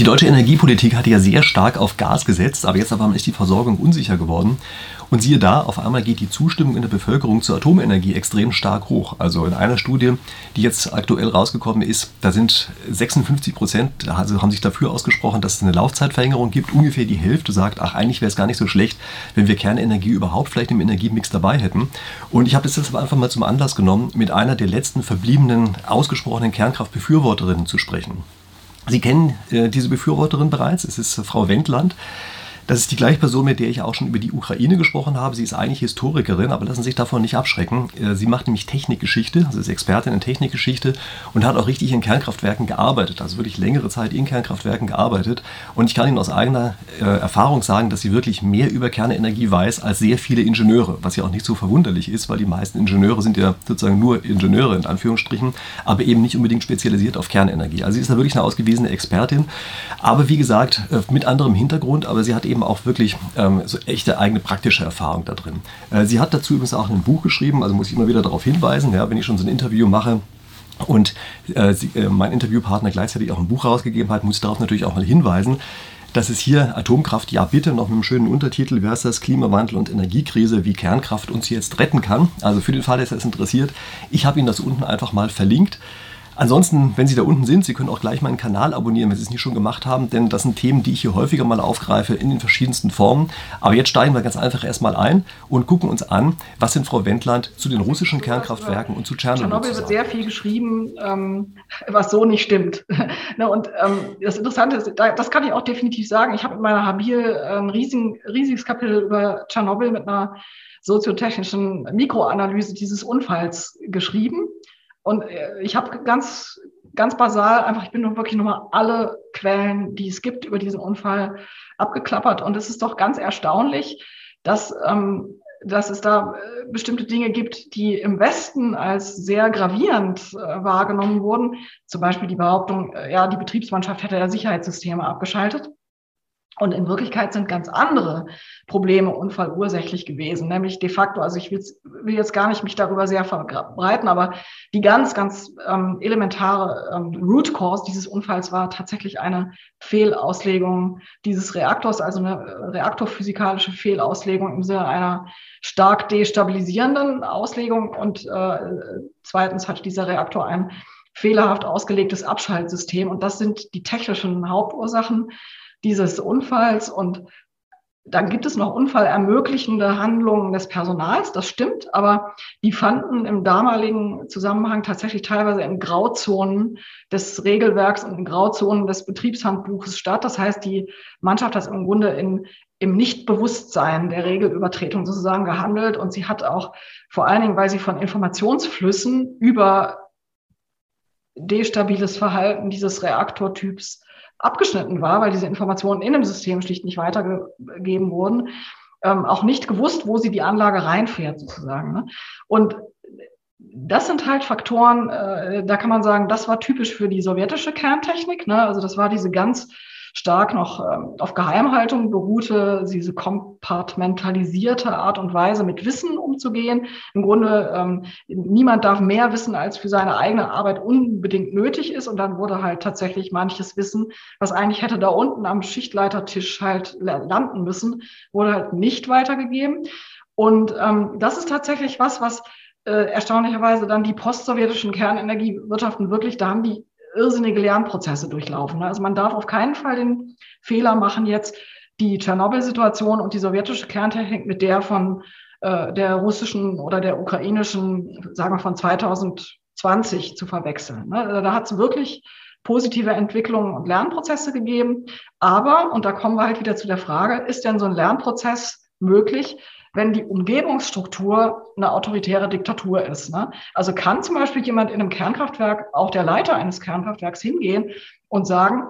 Die deutsche Energiepolitik hatte ja sehr stark auf Gas gesetzt, aber jetzt aber ist die Versorgung unsicher geworden. Und siehe da, auf einmal geht die Zustimmung in der Bevölkerung zur Atomenergie extrem stark hoch. Also in einer Studie, die jetzt aktuell rausgekommen ist, da sind 56 Prozent, also haben sich dafür ausgesprochen, dass es eine Laufzeitverlängerung gibt. Ungefähr die Hälfte sagt, ach, eigentlich wäre es gar nicht so schlecht, wenn wir Kernenergie überhaupt vielleicht im Energiemix dabei hätten. Und ich habe das jetzt einfach mal zum Anlass genommen, mit einer der letzten verbliebenen ausgesprochenen Kernkraftbefürworterinnen zu sprechen. Sie kennen äh, diese Befürworterin bereits, es ist Frau Wendland. Das ist die gleiche Person, mit der ich auch schon über die Ukraine gesprochen habe. Sie ist eigentlich Historikerin, aber lassen Sie sich davon nicht abschrecken. Äh, sie macht nämlich Technikgeschichte, also ist Expertin in Technikgeschichte und hat auch richtig in Kernkraftwerken gearbeitet, also wirklich längere Zeit in Kernkraftwerken gearbeitet. Und ich kann Ihnen aus eigener äh, Erfahrung sagen, dass sie wirklich mehr über Kernenergie weiß als sehr viele Ingenieure, was ja auch nicht so verwunderlich ist, weil die meisten Ingenieure sind ja sozusagen nur Ingenieure in Anführungsstrichen, aber eben nicht unbedingt spezialisiert auf Kernenergie. Also sie ist da wirklich eine ausgewiesene Expertin, aber wie gesagt, äh, mit anderem Hintergrund, aber sie hat eben auch wirklich ähm, so echte eigene praktische Erfahrung da drin. Äh, sie hat dazu übrigens auch ein Buch geschrieben, also muss ich immer wieder darauf hinweisen, ja, wenn ich schon so ein Interview mache, und äh, sie, äh, mein Interviewpartner gleichzeitig auch ein Buch rausgegeben hat, muss ich darauf natürlich auch mal hinweisen, dass es hier Atomkraft, ja bitte, noch mit einem schönen Untertitel, wie heißt das, Klimawandel und Energiekrise, wie Kernkraft uns jetzt retten kann. Also für den Fall, dass es interessiert, ich habe Ihnen das unten einfach mal verlinkt. Ansonsten, wenn Sie da unten sind, Sie können auch gleich meinen Kanal abonnieren, wenn Sie es nicht schon gemacht haben, denn das sind Themen, die ich hier häufiger mal aufgreife in den verschiedensten Formen. Aber jetzt steigen wir ganz einfach erstmal ein und gucken uns an, was in Frau Wendland zu den russischen Kernkraftwerken und zu Tschernobyl Tschernobyl wird sehr viel geschrieben, ähm, was so nicht stimmt. ne, und ähm, das Interessante ist, das kann ich auch definitiv sagen, ich habe in meiner Habil ein riesigen, riesiges Kapitel über Tschernobyl mit einer soziotechnischen Mikroanalyse dieses Unfalls geschrieben. Und äh, ich habe ganz, ganz basal einfach, ich bin nur wirklich nochmal alle Quellen, die es gibt über diesen Unfall abgeklappert. Und es ist doch ganz erstaunlich, dass, ähm, dass es da äh, bestimmte Dinge gibt, die im Westen als sehr gravierend äh, wahrgenommen wurden. Zum Beispiel die Behauptung, äh, ja, die Betriebsmannschaft hätte ja Sicherheitssysteme abgeschaltet. Und in Wirklichkeit sind ganz andere Probleme unfallursächlich gewesen, nämlich de facto, also ich will, will jetzt gar nicht mich darüber sehr verbreiten, aber die ganz, ganz ähm, elementare ähm, Root Cause dieses Unfalls war tatsächlich eine Fehlauslegung dieses Reaktors, also eine äh, reaktorphysikalische Fehlauslegung im Sinne einer stark destabilisierenden Auslegung. Und äh, zweitens hat dieser Reaktor ein fehlerhaft ausgelegtes Abschaltsystem. Und das sind die technischen Hauptursachen dieses Unfalls und dann gibt es noch unfallermöglichende Handlungen des Personals, das stimmt, aber die fanden im damaligen Zusammenhang tatsächlich teilweise in Grauzonen des Regelwerks und in Grauzonen des Betriebshandbuches statt. Das heißt, die Mannschaft hat im Grunde in, im Nichtbewusstsein der Regelübertretung sozusagen gehandelt und sie hat auch vor allen Dingen, weil sie von Informationsflüssen über destabiles Verhalten dieses Reaktortyps abgeschnitten war, weil diese Informationen in dem System schlicht nicht weitergegeben wurden, ähm, auch nicht gewusst, wo sie die Anlage reinfährt sozusagen. Ne? Und das sind halt Faktoren, äh, da kann man sagen, das war typisch für die sowjetische Kerntechnik. Ne? Also das war diese ganz stark noch ähm, auf Geheimhaltung beruhte, diese kompartmentalisierte Art und Weise mit Wissen umzugehen. Im Grunde, ähm, niemand darf mehr wissen, als für seine eigene Arbeit unbedingt nötig ist. Und dann wurde halt tatsächlich manches Wissen, was eigentlich hätte da unten am Schichtleitertisch halt landen müssen, wurde halt nicht weitergegeben. Und ähm, das ist tatsächlich was, was äh, erstaunlicherweise dann die postsowjetischen Kernenergiewirtschaften wirklich, da haben die irrsinnige Lernprozesse durchlaufen. Also man darf auf keinen Fall den Fehler machen, jetzt die Tschernobyl-Situation und die sowjetische Kerntechnik mit der von äh, der russischen oder der ukrainischen, sagen wir von 2020 zu verwechseln. Ne? Also da hat es wirklich positive Entwicklungen und Lernprozesse gegeben. Aber, und da kommen wir halt wieder zu der Frage, ist denn so ein Lernprozess möglich, wenn die Umgebungsstruktur eine autoritäre Diktatur ist. Ne? Also kann zum Beispiel jemand in einem Kernkraftwerk, auch der Leiter eines Kernkraftwerks, hingehen und sagen,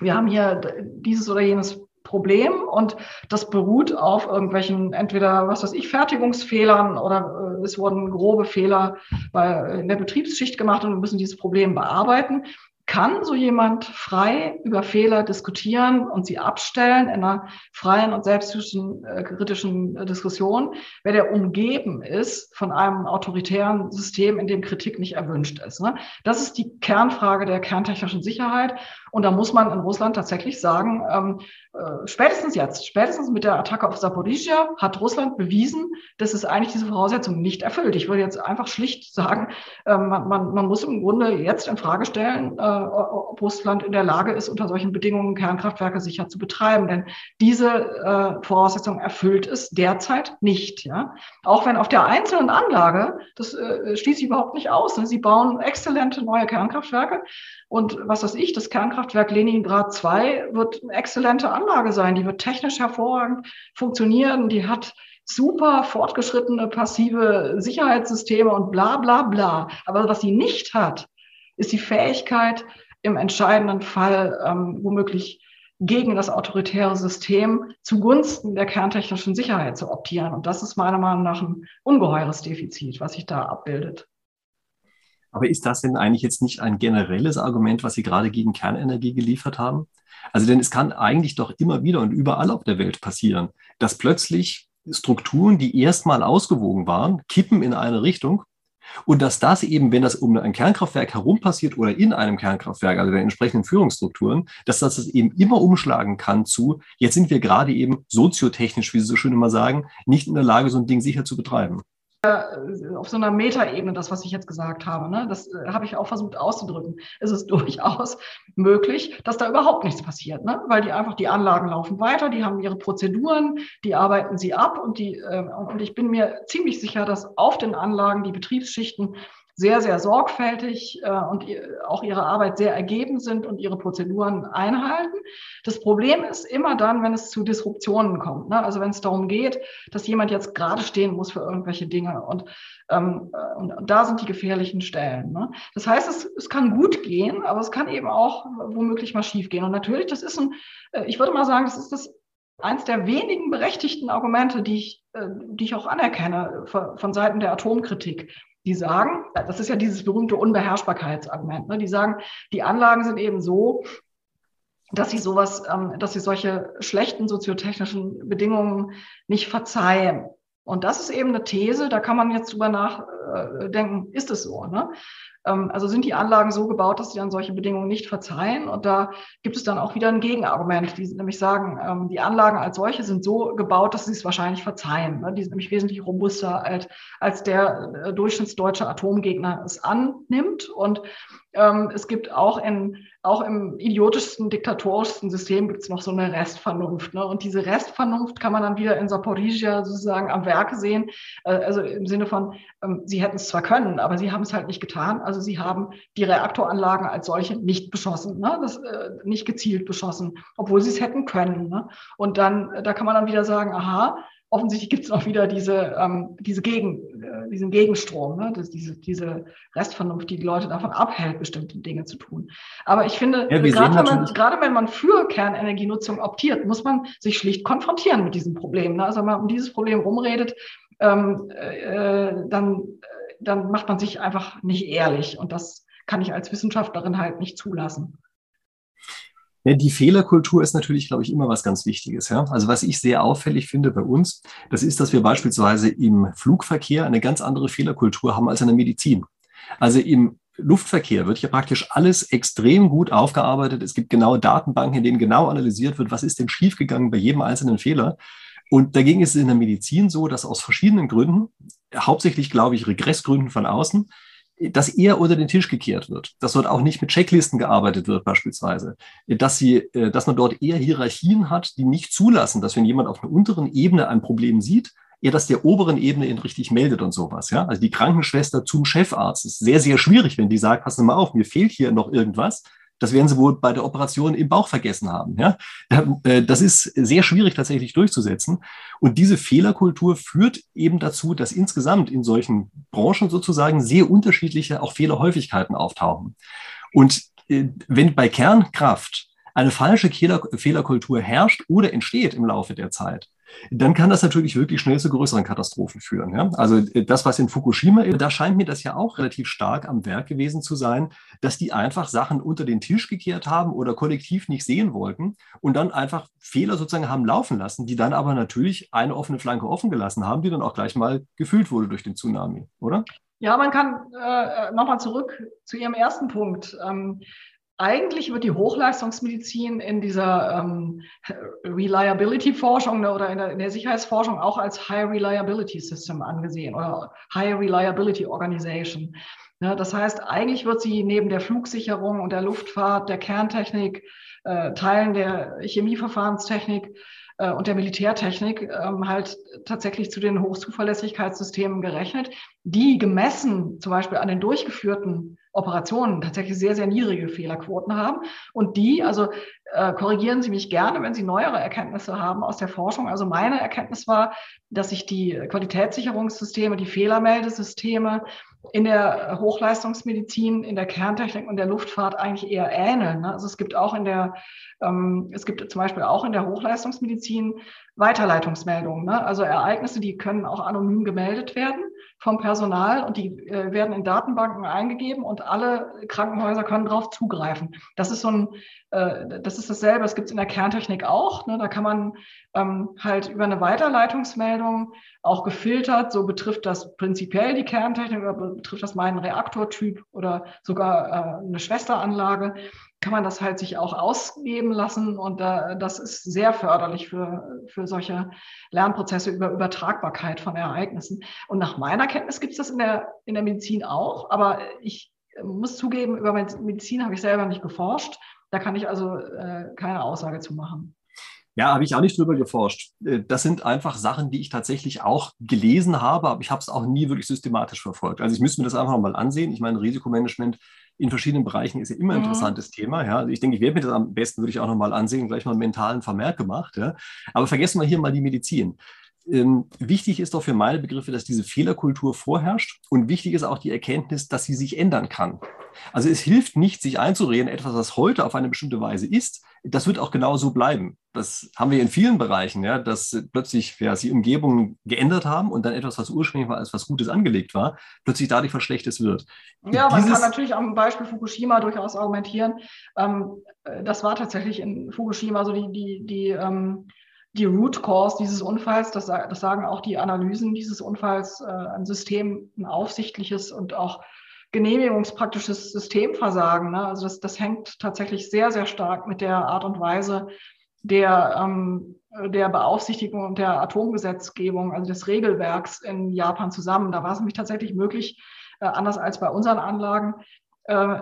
wir haben hier dieses oder jenes Problem und das beruht auf irgendwelchen entweder was weiß ich Fertigungsfehlern oder äh, es wurden grobe Fehler bei in der Betriebsschicht gemacht und wir müssen dieses Problem bearbeiten kann so jemand frei über Fehler diskutieren und sie abstellen in einer freien und selbstkritischen äh, Diskussion, wenn er umgeben ist von einem autoritären System, in dem Kritik nicht erwünscht ist. Ne? Das ist die Kernfrage der kerntechnischen Sicherheit. Und da muss man in Russland tatsächlich sagen, ähm, äh, spätestens jetzt, spätestens mit der Attacke auf Saporizhia hat Russland bewiesen, dass es eigentlich diese Voraussetzungen nicht erfüllt. Ich würde jetzt einfach schlicht sagen, äh, man, man, man muss im Grunde jetzt in Frage stellen, äh, ob Russland in der Lage ist, unter solchen Bedingungen Kernkraftwerke sicher zu betreiben. Denn diese äh, Voraussetzung erfüllt es derzeit nicht. Ja? Auch wenn auf der einzelnen Anlage, das äh, schließt sich überhaupt nicht aus. Ne? Sie bauen exzellente neue Kernkraftwerke. Und was weiß ich, das Kernkraftwerk Leningrad 2 wird eine exzellente Anlage sein. Die wird technisch hervorragend funktionieren. Die hat super fortgeschrittene passive Sicherheitssysteme und bla bla bla. Aber was sie nicht hat, ist die Fähigkeit, im entscheidenden Fall ähm, womöglich gegen das autoritäre System zugunsten der kerntechnischen Sicherheit zu optieren. Und das ist meiner Meinung nach ein ungeheures Defizit, was sich da abbildet. Aber ist das denn eigentlich jetzt nicht ein generelles Argument, was Sie gerade gegen Kernenergie geliefert haben? Also denn es kann eigentlich doch immer wieder und überall auf der Welt passieren, dass plötzlich Strukturen, die erstmal ausgewogen waren, kippen in eine Richtung und dass das eben, wenn das um ein Kernkraftwerk herum passiert oder in einem Kernkraftwerk, also der entsprechenden Führungsstrukturen, dass das eben immer umschlagen kann zu, jetzt sind wir gerade eben soziotechnisch, wie Sie so schön immer sagen, nicht in der Lage, so ein Ding sicher zu betreiben. Äh, auf so einer Metaebene, das, was ich jetzt gesagt habe. Ne? Das äh, habe ich auch versucht auszudrücken. Es ist durchaus möglich, dass da überhaupt nichts passiert, ne? weil die einfach, die Anlagen laufen weiter, die haben ihre Prozeduren, die arbeiten sie ab und die, äh, und ich bin mir ziemlich sicher, dass auf den Anlagen die Betriebsschichten sehr, sehr sorgfältig äh, und auch ihre Arbeit sehr ergeben sind und ihre Prozeduren einhalten. Das Problem ist immer dann, wenn es zu Disruptionen kommt. Ne? Also wenn es darum geht, dass jemand jetzt gerade stehen muss für irgendwelche Dinge. Und, ähm, äh, und da sind die gefährlichen Stellen. Ne? Das heißt, es, es kann gut gehen, aber es kann eben auch womöglich mal schief gehen. Und natürlich, das ist ein, äh, ich würde mal sagen, das ist das eins der wenigen berechtigten Argumente, die ich, äh, die ich auch anerkenne von Seiten der Atomkritik die sagen, das ist ja dieses berühmte Unbeherrschbarkeitsargument, ne? die sagen, die Anlagen sind eben so, dass sie sowas, ähm, dass sie solche schlechten soziotechnischen Bedingungen nicht verzeihen. Und das ist eben eine These, da kann man jetzt drüber nachdenken, ist es so? Ne? Ähm, also sind die Anlagen so gebaut, dass sie dann solche Bedingungen nicht verzeihen? Und da gibt es dann auch wieder ein Gegenargument, die nämlich sagen, ähm, die Anlagen als solche sind so gebaut, dass sie es wahrscheinlich verzeihen. Ne? Die sind nämlich wesentlich robuster als, der äh, durchschnittsdeutsche Atomgegner es annimmt. Und ähm, es gibt auch in auch im idiotischsten, diktatorischsten System gibt es noch so eine Restvernunft. Ne? Und diese Restvernunft kann man dann wieder in Saporizhia sozusagen am Werke sehen. Äh, also im Sinne von, ähm, sie hätten es zwar können, aber sie haben es halt nicht getan. Also sie haben die Reaktoranlagen als solche nicht beschossen, ne? das, äh, nicht gezielt beschossen, obwohl sie es hätten können. Ne? Und dann, da kann man dann wieder sagen, aha, offensichtlich gibt es auch wieder diese, ähm, diese Gegen, äh, diesen Gegenstrom, ne? das, diese, diese Restvernunft, die die Leute davon abhält, bestimmte Dinge zu tun. Aber ich finde, ja, gerade, wenn man, gerade wenn man für Kernenergienutzung optiert, muss man sich schlicht konfrontieren mit diesem Problem. Ne? Also wenn man um dieses Problem rumredet, ähm, äh, dann, dann macht man sich einfach nicht ehrlich. Und das kann ich als Wissenschaftlerin halt nicht zulassen. Ja, die Fehlerkultur ist natürlich, glaube ich, immer was ganz Wichtiges. Ja? Also was ich sehr auffällig finde bei uns, das ist, dass wir beispielsweise im Flugverkehr eine ganz andere Fehlerkultur haben als in der Medizin. Also im Luftverkehr wird ja praktisch alles extrem gut aufgearbeitet. Es gibt genaue Datenbanken, in denen genau analysiert wird, was ist denn schiefgegangen bei jedem einzelnen Fehler. Und dagegen ist es in der Medizin so, dass aus verschiedenen Gründen, hauptsächlich, glaube ich, Regressgründen von außen, dass eher unter den Tisch gekehrt wird, dass dort auch nicht mit Checklisten gearbeitet wird beispielsweise, dass, sie, äh, dass man dort eher Hierarchien hat, die nicht zulassen, dass wenn jemand auf einer unteren Ebene ein Problem sieht, eher das der oberen Ebene ihn richtig meldet und sowas. Ja? Also die Krankenschwester zum Chefarzt ist sehr, sehr schwierig, wenn die sagt, pass mal auf, mir fehlt hier noch irgendwas. Das werden sie wohl bei der Operation im Bauch vergessen haben. Ja? Äh, das ist sehr schwierig tatsächlich durchzusetzen. Und diese Fehlerkultur führt eben dazu, dass insgesamt in solchen Branchen sozusagen sehr unterschiedliche auch Fehlerhäufigkeiten auftauchen. Und äh, wenn bei Kernkraft eine falsche Fehlerkultur herrscht oder entsteht im Laufe der Zeit, dann kann das natürlich wirklich schnell zu größeren Katastrophen führen. Ja? Also äh, das, was in Fukushima da scheint mir das ja auch relativ stark am Werk gewesen zu sein, dass die einfach Sachen unter den Tisch gekehrt haben oder kollektiv nicht sehen wollten und dann einfach Fehler sozusagen haben laufen lassen, die dann aber natürlich eine offene Flanke offen gelassen haben, die dann auch gleich mal gefüllt wurde durch den Tsunami, oder? Ja, man kann äh, nochmal zurück zu Ihrem ersten Punkt. Ähm, eigentlich wird die Hochleistungsmedizin in dieser ähm, Reliability-Forschung ne, oder in der, in der, Sicherheitsforschung auch als High Reliability System angesehen oder High Reliability Organization. Ja, das heißt, eigentlich wird sie neben der Flugsicherung und der Luftfahrt, der Kerntechnik, äh, Teilen der Chemieverfahrenstechnik äh, und der Militärtechnik ähm, halt tatsächlich zu den Hochzuverlässigkeitssystemen gerechnet, die gemessen zum Beispiel an den durchgeführten Operationen tatsächlich sehr, sehr niedrige Fehlerquoten haben. Und die, also äh, korrigieren Sie mich gerne, wenn Sie neuere Erkenntnisse haben aus der Forschung. Also meine Erkenntnis war, dass sich die Qualitätssicherungssysteme, die Fehlermeldesysteme in der Hochleistungsmedizin, in der Kerntechnik und der Luftfahrt eigentlich eher ähneln. Ne? Also es gibt auch in der, ähm, es gibt zum Beispiel auch in der Hochleistungsmedizin Weiterleitungsmeldungen. Ne? Also Ereignisse, die können auch anonym gemeldet werden vom Personal und die äh, werden in Datenbanken eingegeben und alle Krankenhäuser können darauf zugreifen. Das ist so ein, äh, das ist dasselbe, das gibt es in der Kerntechnik auch. Ne? Da kann man ähm, halt über eine Weiterleitungsmeldung auch gefiltert, so betrifft das prinzipiell die Kerntechnik oder betrifft das meinen Reaktortyp oder sogar äh, eine Schwesteranlage kann man das halt sich auch ausgeben lassen und äh, das ist sehr förderlich für, für solche Lernprozesse über Übertragbarkeit von Ereignissen. Und nach meiner Kenntnis gibt es das in der, in der Medizin auch, aber ich muss zugeben, über Medizin habe ich selber nicht geforscht. Da kann ich also äh, keine Aussage zu machen. Ja, habe ich auch nicht drüber geforscht. Äh, das sind einfach Sachen, die ich tatsächlich auch gelesen habe, aber ich habe es auch nie wirklich systematisch verfolgt. Also ich müsste mir das einfach mal ansehen. Ich meine, Risikomanagement in verschiedenen Bereichen ist ja immer ein mhm. interessantes Thema. Ja. Also ich denke, ich werde mir das am besten, würde ich auch nochmal ansehen, gleich mal einen mentalen Vermerk gemacht. Ja. Aber vergessen wir hier mal die Medizin. Ähm, wichtig ist doch für meine Begriffe, dass diese Fehlerkultur vorherrscht und wichtig ist auch die Erkenntnis, dass sie sich ändern kann. Also es hilft nicht, sich einzureden, etwas, was heute auf eine bestimmte Weise ist, das wird auch genau so bleiben. Das haben wir in vielen Bereichen, ja, dass plötzlich ja, die Umgebungen geändert haben und dann etwas, was ursprünglich mal als was Gutes angelegt war, plötzlich dadurch was Schlechtes wird. Ja, man kann natürlich am Beispiel Fukushima durchaus argumentieren. Ähm, äh, das war tatsächlich in Fukushima so die, die, die ähm, die Root Cause dieses Unfalls, das, das, sagen auch die Analysen dieses Unfalls, äh, ein System, ein aufsichtliches und auch genehmigungspraktisches Systemversagen. Ne? Also das, das hängt tatsächlich sehr, sehr stark mit der Art und Weise der, ähm, der Beaufsichtigung und der Atomgesetzgebung, also des Regelwerks in Japan zusammen. Da war es nämlich tatsächlich möglich, äh, anders als bei unseren Anlagen, äh,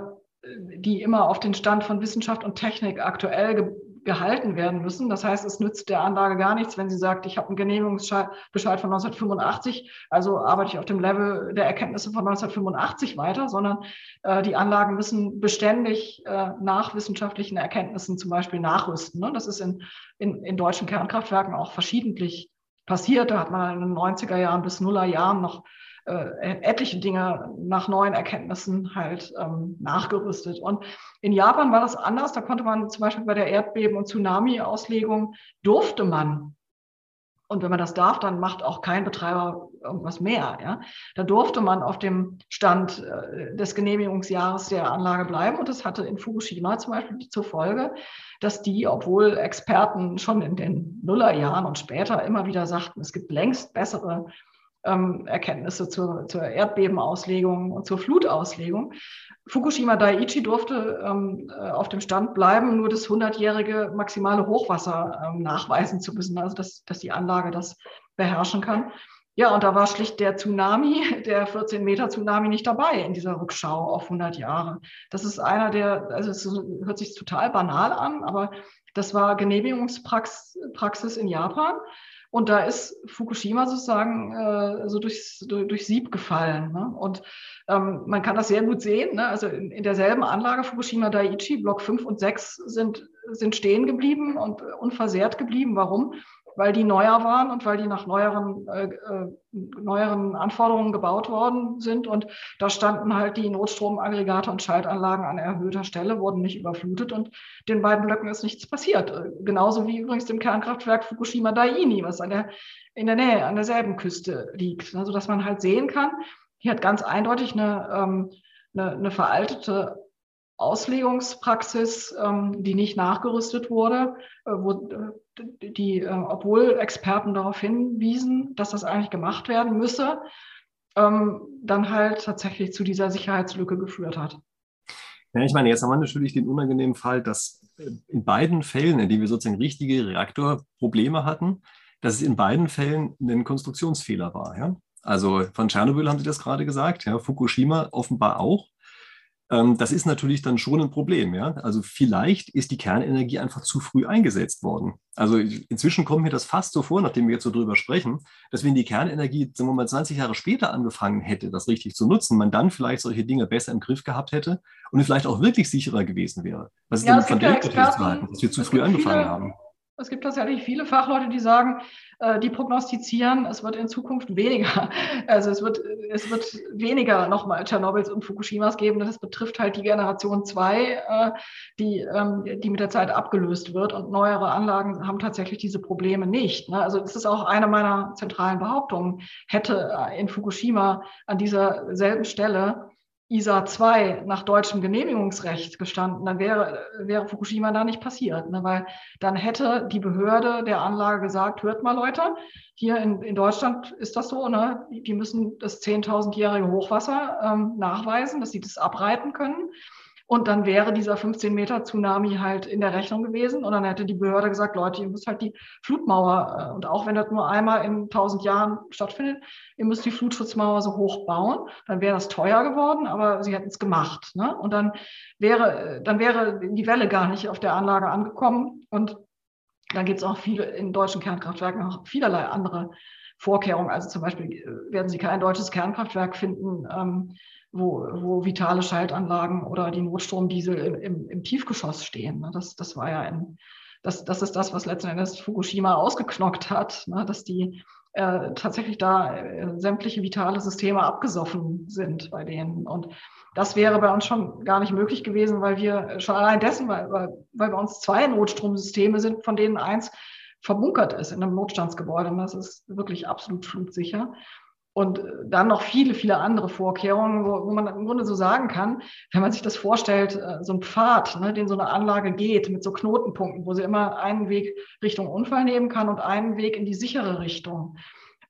die immer auf den Stand von Wissenschaft und Technik aktuell gehalten werden müssen. Das heißt, es nützt der Anlage gar nichts, wenn sie sagt, ich habe einen Genehmigungsbescheid von 1985, also arbeite ich auf dem Level der Erkenntnisse von 1985 weiter, sondern äh, die Anlagen müssen beständig äh, nach wissenschaftlichen Erkenntnissen zum Beispiel nachrüsten. Ne? Das ist in, in, in deutschen Kernkraftwerken auch verschiedentlich passiert. Da hat man in den 90er Jahren bis Nuller Jahren noch äh, etliche Dinge nach neuen Erkenntnissen halt ähm, nachgerüstet. Und in Japan war das anders. Da konnte man zum Beispiel bei der Erdbeben- und Tsunami-Auslegung durfte man und wenn man das darf, dann macht auch kein Betreiber irgendwas mehr. Ja? Da durfte man auf dem Stand äh, des Genehmigungsjahres der Anlage bleiben. Und das hatte in Fukushima zum Beispiel zur Folge, dass die, obwohl Experten schon in den Nullerjahren und später immer wieder sagten, es gibt längst bessere ähm, Erkenntnisse zur, zur Erdbebenauslegung und zur Flutauslegung. Fukushima Daiichi durfte ähm, äh, auf dem Stand bleiben, nur das 100-jährige maximale Hochwasser ähm, nachweisen zu müssen, also dass, dass die Anlage das beherrschen kann. Ja, und da war schlicht der Tsunami, der 14 Meter Tsunami nicht dabei in dieser Rückschau auf 100 Jahre. Das ist einer der, also es hört sich total banal an, aber das war Genehmigungspraxis in Japan. Und da ist Fukushima sozusagen äh, so durchs, durch, durch Sieb gefallen. Ne? Und ähm, man kann das sehr gut sehen. Ne? Also in, in, derselben Anlage Fukushima Daiichi, Block 5 und 6 sind, sind stehen geblieben und unversehrt geblieben. Warum? Weil die neuer waren und weil die nach neueren, äh, äh, neueren Anforderungen gebaut worden sind. Und da standen halt die Notstromaggregate und Schaltanlagen an erhöhter Stelle, wurden nicht überflutet und den beiden Blöcken ist nichts passiert. Genauso wie übrigens dem Kernkraftwerk Fukushima Daini, was an der, in der Nähe, an derselben Küste liegt. Also dass man halt sehen kann, hier hat ganz eindeutig eine, ähm, eine, eine veraltete Auslegungspraxis, ähm, die nicht nachgerüstet wurde, äh, wo äh, die, äh, obwohl Experten darauf hinwiesen, dass das eigentlich gemacht werden müsse, ähm, dann halt tatsächlich zu dieser Sicherheitslücke geführt hat. Ja, ich meine, jetzt haben wir natürlich den unangenehmen Fall, dass in beiden Fällen, in denen wir sozusagen richtige Reaktorprobleme hatten, dass es in beiden Fällen ein Konstruktionsfehler war. Ja? Also von Tschernobyl haben Sie das gerade gesagt, ja, Fukushima offenbar auch. Ähm, das ist natürlich dann schon ein Problem. Ja? Also vielleicht ist die Kernenergie einfach zu früh eingesetzt worden. Also inzwischen kommt mir das fast so vor, nachdem wir jetzt so drüber sprechen, dass wenn die Kernenergie, sagen wir mal, 20 Jahre später angefangen hätte, das richtig zu nutzen, man dann vielleicht solche Dinge besser im Griff gehabt hätte und vielleicht auch wirklich sicherer gewesen wäre. Was ist ja, denn von der Experten, dass wir zu früh angefangen viele, haben? Es gibt tatsächlich viele Fachleute, die sagen, äh, die prognostizieren, es wird in Zukunft weniger. Also es wird, es wird weniger nochmal Tschernobyls und Fukushimas geben. Das betrifft halt die Generation 2, äh, die, ähm, die mit der Zeit abgelöst wird. Und neuere Anlagen haben tatsächlich diese Probleme nicht. Ne? Also es ist auch eine meiner zentralen Behauptungen. Hätte in Fukushima an dieser selben Stelle ISA 2 nach deutschem Genehmigungsrecht gestanden, dann wäre, wäre Fukushima da nicht passiert. Ne? Weil dann hätte die Behörde der Anlage gesagt, hört mal Leute, hier in, in Deutschland ist das so, ne? die müssen das 10.000-jährige Hochwasser ähm, nachweisen, dass sie das abreiten können. Und dann wäre dieser 15 Meter Tsunami halt in der Rechnung gewesen. Und dann hätte die Behörde gesagt, Leute, ihr müsst halt die Flutmauer, äh, und auch wenn das nur einmal in 1000 Jahren stattfindet, ihr müsst die Flutschutzmauer so hoch bauen. Dann wäre das teuer geworden, aber sie hätten es gemacht. Ne? Und dann wäre, dann wäre die Welle gar nicht auf der Anlage angekommen. Und dann gibt es auch viele in deutschen Kernkraftwerken auch vielerlei andere Vorkehrungen. Also zum Beispiel äh, werden Sie kein deutsches Kernkraftwerk finden, ähm, wo, wo vitale Schaltanlagen oder die Notstromdiesel im, im, im Tiefgeschoss stehen. Ne? Das, das war ja ein, das, das ist das, was letzten Endes Fukushima ausgeknockt hat, ne? dass die äh, tatsächlich da äh, sämtliche vitale Systeme abgesoffen sind bei denen. Und das wäre bei uns schon gar nicht möglich gewesen, weil wir schon allein dessen, weil, weil, weil bei uns zwei Notstromsysteme sind, von denen eins verbunkert ist in einem Notstandsgebäude. Und das ist wirklich absolut flutsicher. Und dann noch viele, viele andere Vorkehrungen, wo, wo, man im Grunde so sagen kann, wenn man sich das vorstellt, äh, so ein Pfad, ne, den so eine Anlage geht mit so Knotenpunkten, wo sie immer einen Weg Richtung Unfall nehmen kann und einen Weg in die sichere Richtung.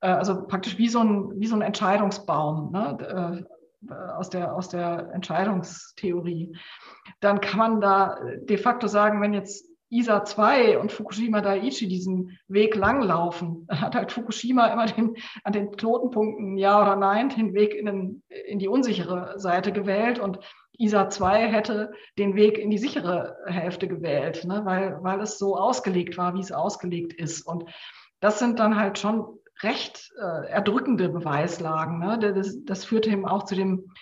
Äh, also praktisch wie so ein, wie so ein Entscheidungsbaum ne, äh, aus, der, aus der Entscheidungstheorie. Dann kann man da de facto sagen, wenn jetzt ISA 2 und Fukushima Daiichi diesen Weg langlaufen, dann hat halt Fukushima immer den, an den Knotenpunkten Ja oder Nein den Weg in, den, in die unsichere Seite gewählt und ISA 2 hätte den Weg in die sichere Hälfte gewählt, ne, weil, weil es so ausgelegt war, wie es ausgelegt ist. Und das sind dann halt schon recht äh, erdrückende Beweislagen. Ne? Das, das führte eben auch zu dem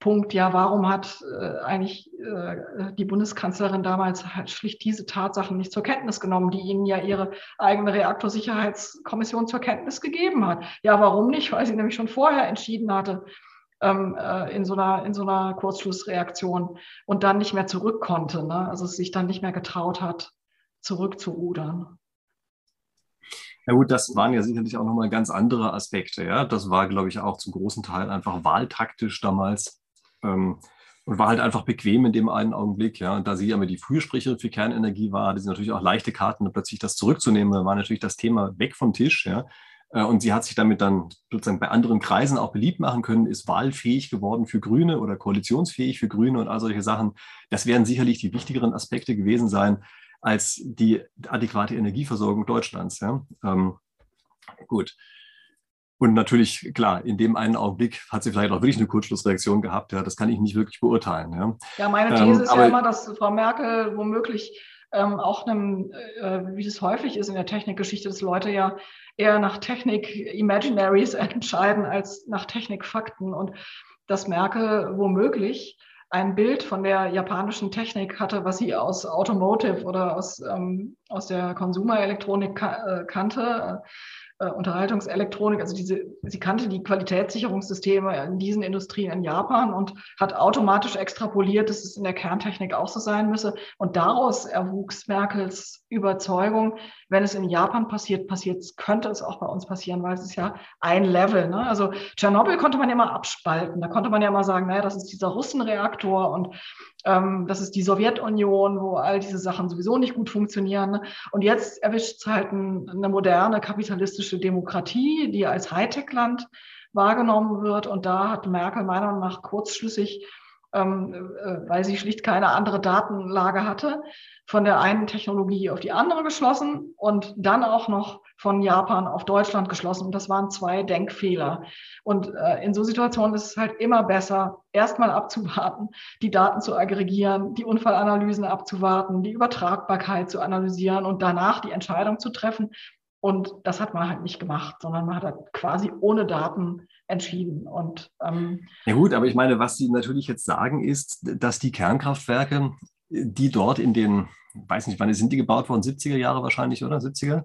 Punkt, ja, warum hat äh, eigentlich äh, die Bundeskanzlerin damals halt schlicht diese Tatsachen nicht zur Kenntnis genommen, die ihnen ja ihre eigene Reaktorsicherheitskommission zur Kenntnis gegeben hat? Ja, warum nicht? Weil sie nämlich schon vorher entschieden hatte, ähm, äh, in, so einer, in so einer Kurzschlussreaktion und dann nicht mehr zurück konnte, ne? also sich dann nicht mehr getraut hat, zurückzurudern. Ja gut, das waren ja sicherlich auch nochmal ganz andere Aspekte. Ja? Das war, glaube ich, auch zum großen Teil einfach wahltaktisch damals ähm, und war halt einfach bequem in dem einen Augenblick. Ja. Und da sie aber die Fürsprecherin für Kernenergie war, hatte sie natürlich auch leichte Karten, plötzlich das zurückzunehmen. Da war natürlich das Thema weg vom Tisch. Ja. Äh, und sie hat sich damit dann sozusagen bei anderen Kreisen auch beliebt machen können, ist wahlfähig geworden für Grüne oder koalitionsfähig für Grüne und all solche Sachen. Das werden sicherlich die wichtigeren Aspekte gewesen sein als die adäquate Energieversorgung Deutschlands. Ja. Ähm, gut. Und natürlich, klar, in dem einen Augenblick hat sie vielleicht auch wirklich eine Kurzschlussreaktion gehabt. Ja, das kann ich nicht wirklich beurteilen. Ja, ja meine These ähm, ist ja immer, dass Frau Merkel womöglich ähm, auch einem, äh, wie das häufig ist in der Technikgeschichte, dass Leute ja eher nach Technik-Imaginaries entscheiden als nach Technikfakten. Und dass Merkel womöglich ein Bild von der japanischen Technik hatte, was sie aus Automotive oder aus, ähm, aus der Konsumerelektronik ka äh, kannte. Äh, Unterhaltungselektronik, also diese, sie kannte die Qualitätssicherungssysteme in diesen Industrien in Japan und hat automatisch extrapoliert, dass es in der Kerntechnik auch so sein müsse. Und daraus erwuchs Merkels Überzeugung, wenn es in Japan passiert, passiert könnte es auch bei uns passieren, weil es ist ja ein Level. Ne? Also Tschernobyl konnte man ja mal abspalten. Da konnte man ja mal sagen, naja, das ist dieser Russenreaktor und ähm, das ist die Sowjetunion, wo all diese Sachen sowieso nicht gut funktionieren. Und jetzt erwischt es halt ein, eine moderne kapitalistische Demokratie, die als Hightech-Land wahrgenommen wird. Und da hat Merkel meiner Meinung nach kurzschlüssig ähm, äh, weil sie schlicht keine andere Datenlage hatte, von der einen Technologie auf die andere geschlossen und dann auch noch von Japan auf Deutschland geschlossen. Und das waren zwei Denkfehler. Und äh, in so Situationen ist es halt immer besser, erstmal abzuwarten, die Daten zu aggregieren, die Unfallanalysen abzuwarten, die Übertragbarkeit zu analysieren und danach die Entscheidung zu treffen. Und das hat man halt nicht gemacht, sondern man hat halt quasi ohne Daten entschieden. Und, ähm, ja gut, aber ich meine, was Sie natürlich jetzt sagen, ist, dass die Kernkraftwerke, die dort in den, weiß nicht, wann sind die gebaut worden? 70er Jahre wahrscheinlich, oder? 70er?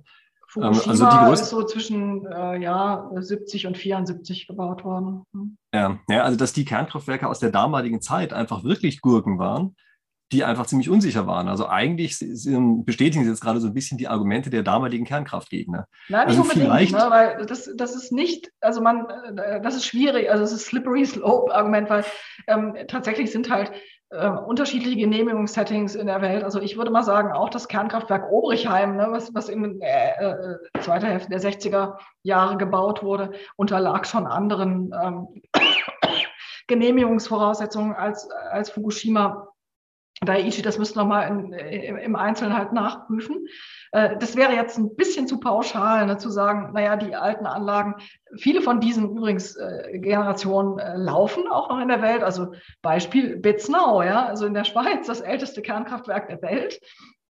Fukushima ähm, also die größte, ist so zwischen äh, ja, 70 und 74 gebaut worden. Hm. Ja, ja, also dass die Kernkraftwerke aus der damaligen Zeit einfach wirklich Gurken waren, die einfach ziemlich unsicher waren. Also eigentlich bestätigen sie jetzt gerade so ein bisschen die Argumente der damaligen Kernkraftgegner. Nein, nicht also unbedingt, vielleicht, ne, weil das, das ist nicht, also man, äh, das ist schwierig, also es ist slippery slope Argument, weil ähm, tatsächlich sind halt äh, unterschiedliche Genehmigungssettings in der Welt. Also ich würde mal sagen, auch das Kernkraftwerk Obrichheim, ne, was, was in äh, äh, zweiter Hälfte der 60er Jahre gebaut wurde, unterlag schon anderen ähm, Genehmigungsvoraussetzungen als, als Fukushima. Daiichi, das müssten wir mal in, im Einzelnen halt nachprüfen. Äh, das wäre jetzt ein bisschen zu pauschal, ne, zu sagen, naja, die alten Anlagen, viele von diesen übrigens äh, Generationen äh, laufen auch noch in der Welt. Also Beispiel Bitznau, ja, also in der Schweiz das älteste Kernkraftwerk der Welt.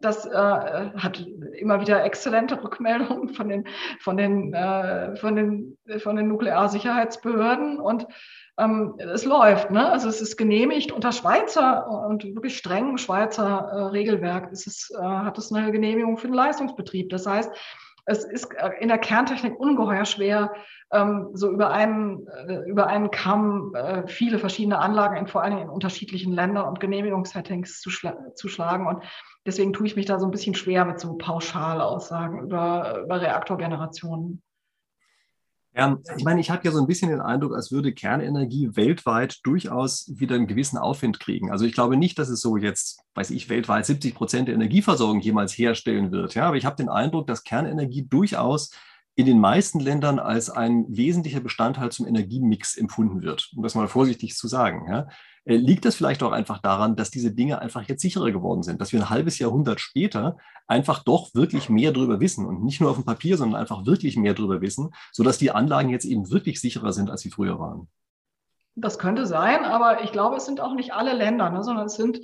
Das äh, hat immer wieder exzellente Rückmeldungen von den, von den, äh, von den, von den Nuklearsicherheitsbehörden und ähm, es läuft. Ne? Also es ist genehmigt unter Schweizer und wirklich strengem Schweizer äh, Regelwerk. Es äh, hat es eine Genehmigung für den Leistungsbetrieb. Das heißt, es ist äh, in der Kerntechnik ungeheuer schwer, ähm, so über einen, äh, über einen Kamm äh, viele verschiedene Anlagen in vor allen Dingen in unterschiedlichen Ländern und Genehmigungssettings zu, schla zu schlagen. Und deswegen tue ich mich da so ein bisschen schwer mit so Pauschalaussagen über, über Reaktorgenerationen. Ja, ich meine, ich habe ja so ein bisschen den Eindruck, als würde Kernenergie weltweit durchaus wieder einen gewissen Aufwind kriegen. Also ich glaube nicht, dass es so jetzt, weiß ich, weltweit 70 Prozent der Energieversorgung jemals herstellen wird. Ja, aber ich habe den Eindruck, dass Kernenergie durchaus in den meisten Ländern als ein wesentlicher Bestandteil zum Energiemix empfunden wird, um das mal vorsichtig zu sagen. Ja. Äh, liegt das vielleicht auch einfach daran, dass diese Dinge einfach jetzt sicherer geworden sind, dass wir ein halbes Jahrhundert später einfach doch wirklich mehr darüber wissen und nicht nur auf dem Papier, sondern einfach wirklich mehr darüber wissen, sodass die Anlagen jetzt eben wirklich sicherer sind, als sie früher waren? Das könnte sein, aber ich glaube, es sind auch nicht alle Länder, ne, sondern es sind,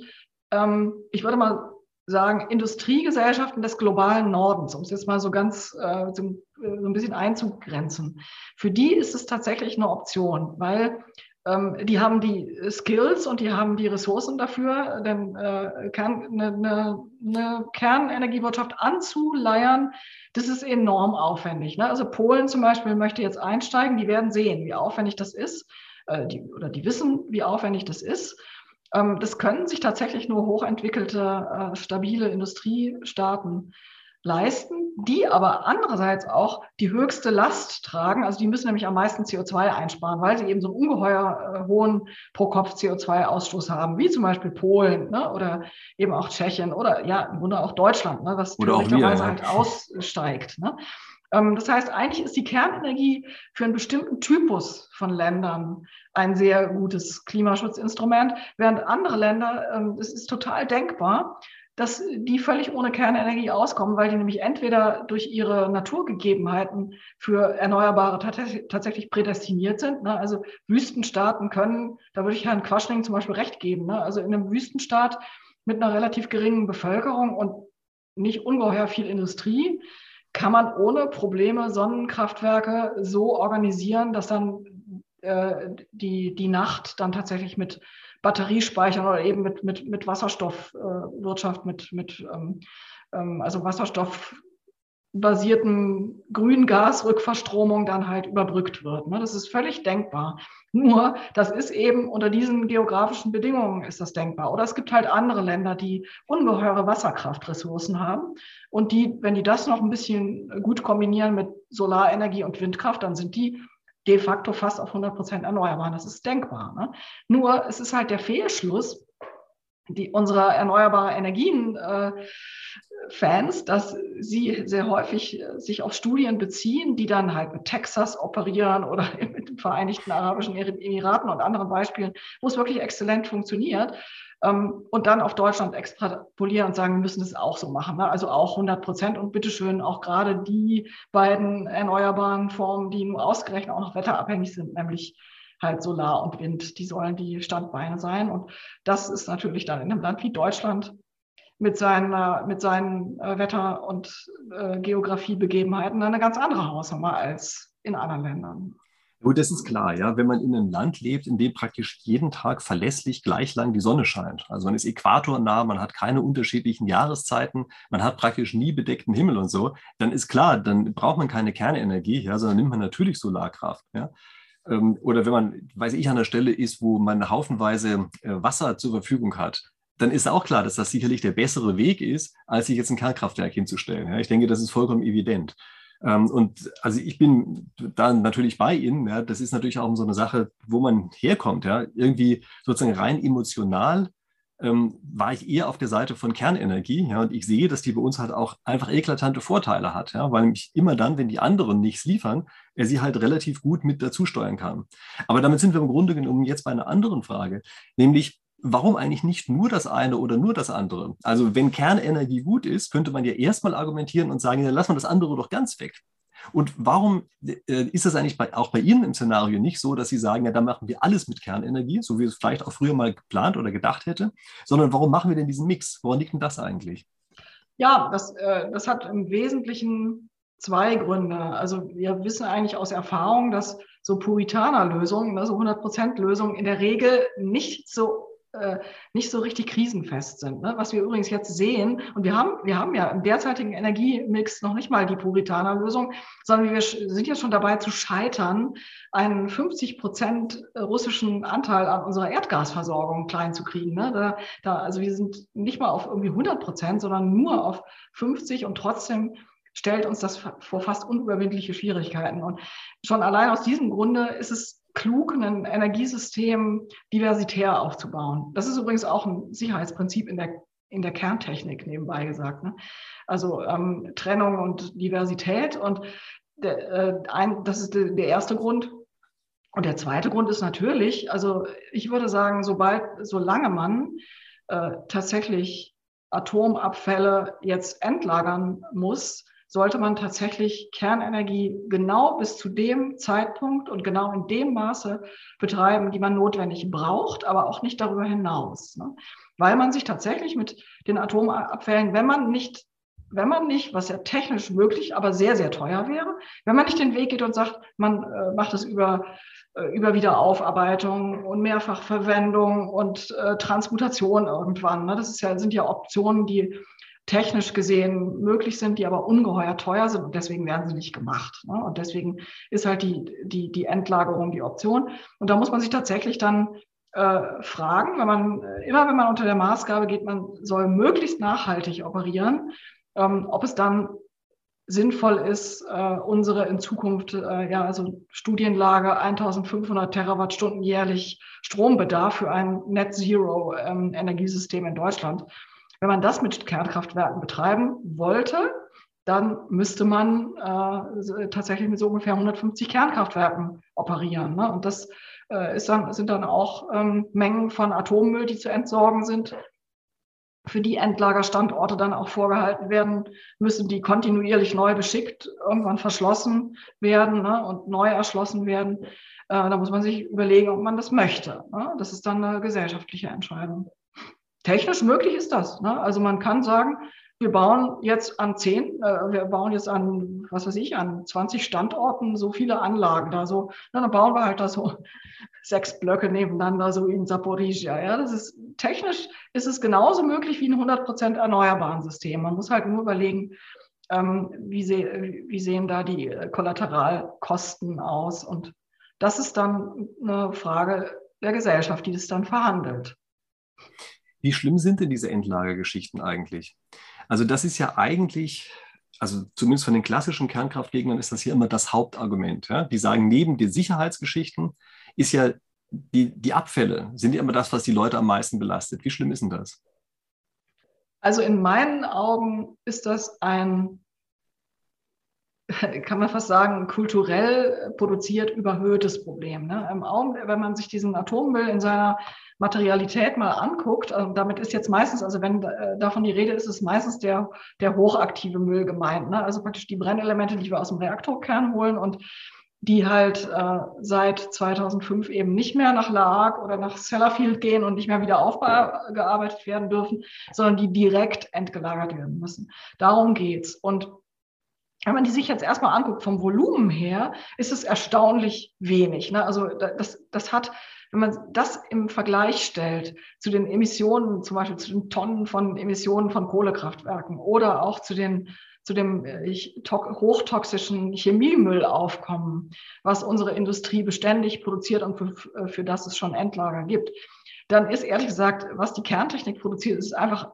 ähm, ich würde mal sagen, Industriegesellschaften des globalen Nordens, um es jetzt mal so ganz äh, so, äh, so ein bisschen einzugrenzen. Für die ist es tatsächlich eine Option, weil die haben die Skills und die haben die Ressourcen dafür, denn äh, Kern, eine, eine, eine, Kernenergiewirtschaft anzuleiern, das ist enorm aufwendig. Ne? Also Polen zum Beispiel möchte jetzt einsteigen, die werden sehen, wie aufwendig das ist, äh, die, oder die wissen, wie aufwendig das ist. Ähm, das können sich tatsächlich nur hochentwickelte, äh, stabile Industriestaaten leisten, die aber andererseits auch die höchste Last tragen. Also die müssen nämlich am meisten CO2 einsparen, weil sie eben so einen ungeheuer äh, hohen Pro-Kopf-CO2-Ausstoß haben, wie zum Beispiel Polen ne, oder eben auch Tschechien oder ja, im Grunde auch Deutschland, ne, was möglicherweise halt aussteigt. Ne. Ähm, das heißt, eigentlich ist die Kernenergie für einen bestimmten Typus von Ländern ein sehr gutes Klimaschutzinstrument, während andere Länder, ähm, es ist total denkbar, dass die völlig ohne Kernenergie auskommen, weil die nämlich entweder durch ihre Naturgegebenheiten für Erneuerbare tatsächlich prädestiniert sind. Ne? Also Wüstenstaaten können, da würde ich Herrn Quaschning zum Beispiel recht geben, ne? also in einem Wüstenstaat mit einer relativ geringen Bevölkerung und nicht ungeheuer viel Industrie, kann man ohne Probleme Sonnenkraftwerke so organisieren, dass dann äh, die, die Nacht dann tatsächlich mit Batteriespeichern oder eben mit, mit, mit Wasserstoffwirtschaft, äh, mit, mit ähm, ähm, also wasserstoffbasierten grünen Gasrückverstromung dann halt überbrückt wird. Ne? Das ist völlig denkbar. Nur, das ist eben unter diesen geografischen Bedingungen ist das denkbar. Oder es gibt halt andere Länder, die ungeheure Wasserkraftressourcen haben. Und die, wenn die das noch ein bisschen gut kombinieren mit Solarenergie und Windkraft, dann sind die de facto fast auf 100 Prozent erneuerbar. Das ist denkbar. Ne? Nur es ist halt der Fehlschluss, die unserer erneuerbaren Energien äh, Fans, dass sie sehr häufig äh, sich auf Studien beziehen, die dann halt mit Texas operieren oder mit den Vereinigten Arabischen Emiraten und anderen Beispielen, wo es wirklich exzellent funktioniert. Ähm, und dann auf Deutschland extrapolieren und sagen, wir müssen das auch so machen. Ne? Also auch 100 Prozent und bitteschön auch gerade die beiden erneuerbaren Formen, die nur ausgerechnet auch noch wetterabhängig sind, nämlich halt Solar und Wind, die sollen die Standbeine sein. Und das ist natürlich dann in einem Land wie Deutschland mit, seinen, mit seinen äh, Wetter- und äh, Geografiebegebenheiten eine ganz andere Hausnummer als in anderen Ländern. Gut, das ist klar, ja. Wenn man in einem Land lebt, in dem praktisch jeden Tag verlässlich gleich lang die Sonne scheint, also man ist äquatornah, man hat keine unterschiedlichen Jahreszeiten, man hat praktisch nie bedeckten Himmel und so, dann ist klar, dann braucht man keine Kernenergie, ja, sondern nimmt man natürlich Solarkraft, ja. Ähm, oder wenn man, weiß ich, an der Stelle ist, wo man haufenweise äh, Wasser zur Verfügung hat, dann ist auch klar, dass das sicherlich der bessere Weg ist, als sich jetzt ein Kernkraftwerk hinzustellen. Ja, ich denke, das ist vollkommen evident. Ähm, und also ich bin da natürlich bei Ihnen. Ja, das ist natürlich auch so eine Sache, wo man herkommt. Ja, irgendwie sozusagen rein emotional ähm, war ich eher auf der Seite von Kernenergie. Ja, und ich sehe, dass die bei uns halt auch einfach eklatante Vorteile hat. Ja, weil nämlich immer dann, wenn die anderen nichts liefern, er sie halt relativ gut mit dazu steuern kann. Aber damit sind wir im Grunde genommen jetzt bei einer anderen Frage, nämlich warum eigentlich nicht nur das eine oder nur das andere? Also wenn Kernenergie gut ist, könnte man ja erstmal argumentieren und sagen, dann lassen wir das andere doch ganz weg. Und warum äh, ist es eigentlich bei, auch bei Ihnen im Szenario nicht so, dass Sie sagen, ja, dann machen wir alles mit Kernenergie, so wie es vielleicht auch früher mal geplant oder gedacht hätte, sondern warum machen wir denn diesen Mix? Woran liegt denn das eigentlich? Ja, das, äh, das hat im Wesentlichen zwei Gründe. Also wir wissen eigentlich aus Erfahrung, dass so Puritaner-Lösungen, also 100%-Lösungen in der Regel nicht so äh, nicht so richtig krisenfest sind. Ne? Was wir übrigens jetzt sehen, und wir haben, wir haben ja im derzeitigen Energiemix noch nicht mal die Puritaner-Lösung, sondern wir sind jetzt schon dabei zu scheitern, einen 50 Prozent russischen Anteil an unserer Erdgasversorgung klein zu kriegen. Ne? Da, da, also wir sind nicht mal auf irgendwie 100 Prozent, sondern nur auf 50 und trotzdem stellt uns das vor fast unüberwindliche Schwierigkeiten. Und schon allein aus diesem Grunde ist es klug, ein Energiesystem diversitär aufzubauen. Das ist übrigens auch ein Sicherheitsprinzip in der, in der Kerntechnik, nebenbei gesagt. Ne? Also ähm, Trennung und Diversität. Und der, äh, ein, das ist der erste Grund. Und der zweite Grund ist natürlich, also ich würde sagen, sobald, solange man äh, tatsächlich Atomabfälle jetzt entlagern muss, sollte man tatsächlich Kernenergie genau bis zu dem Zeitpunkt und genau in dem Maße betreiben, die man notwendig braucht, aber auch nicht darüber hinaus. Ne? Weil man sich tatsächlich mit den Atomabfällen, wenn man nicht wenn man nicht, was ja technisch möglich, aber sehr, sehr teuer wäre, wenn man nicht den Weg geht und sagt, man äh, macht es über, äh, über Wiederaufarbeitung und Mehrfachverwendung und äh, Transmutation irgendwann. Ne? Das ja, sind ja Optionen, die technisch gesehen möglich sind, die aber ungeheuer teuer sind und deswegen werden sie nicht gemacht. Ne? Und deswegen ist halt die, die, die Endlagerung die Option. Und da muss man sich tatsächlich dann äh, fragen, wenn man, immer wenn man unter der Maßgabe geht, man soll möglichst nachhaltig operieren, ähm, ob es dann sinnvoll ist, äh, unsere in Zukunft, äh, ja, also Studienlage 1500 Terawattstunden jährlich Strombedarf für ein Net Zero ähm, Energiesystem in Deutschland wenn man das mit Kernkraftwerken betreiben wollte, dann müsste man äh, tatsächlich mit so ungefähr 150 Kernkraftwerken operieren. Ne? Und das äh, ist dann, sind dann auch ähm, Mengen von Atommüll, die zu entsorgen sind, für die Endlagerstandorte dann auch vorgehalten werden müssen, die kontinuierlich neu beschickt, irgendwann verschlossen werden ne? und neu erschlossen werden. Äh, da muss man sich überlegen, ob man das möchte. Ne? Das ist dann eine gesellschaftliche Entscheidung technisch möglich ist das. Ne? Also man kann sagen, wir bauen jetzt an zehn, äh, wir bauen jetzt an, was weiß ich, an 20 Standorten so viele Anlagen da so. Na, dann bauen wir halt da so sechs Blöcke nebeneinander, so in Saporizia. Ja, das ist technisch ist es genauso möglich wie ein 100 Prozent erneuerbaren System. Man muss halt nur überlegen, ähm, wie, se wie sehen da die Kollateralkosten aus. Und das ist dann eine Frage der Gesellschaft, die das dann verhandelt. Wie schlimm sind denn diese Endlagergeschichten eigentlich? Also das ist ja eigentlich, also zumindest von den klassischen Kernkraftgegnern ist das hier immer das Hauptargument. Ja? Die sagen, neben den Sicherheitsgeschichten ist ja die, die Abfälle, sind ja immer das, was die Leute am meisten belastet. Wie schlimm ist denn das? Also in meinen Augen ist das ein kann man fast sagen, kulturell produziert überhöhtes Problem. Ne? Im Augenblick, wenn man sich diesen Atommüll in seiner Materialität mal anguckt, also damit ist jetzt meistens, also wenn äh, davon die Rede ist, ist meistens der, der hochaktive Müll gemeint. Ne? Also praktisch die Brennelemente, die wir aus dem Reaktorkern holen und die halt äh, seit 2005 eben nicht mehr nach La Hague oder nach Sellafield gehen und nicht mehr wieder aufgearbeitet werden dürfen, sondern die direkt entgelagert werden müssen. Darum geht's. Und wenn man die sich jetzt erstmal anguckt, vom Volumen her, ist es erstaunlich wenig. Ne? Also das, das hat, wenn man das im Vergleich stellt zu den Emissionen, zum Beispiel zu den Tonnen von Emissionen von Kohlekraftwerken oder auch zu den zu dem äh, hochtoxischen Chemiemüllaufkommen, was unsere Industrie beständig produziert und für, für das es schon Endlager gibt dann ist ehrlich gesagt, was die Kerntechnik produziert, ist einfach,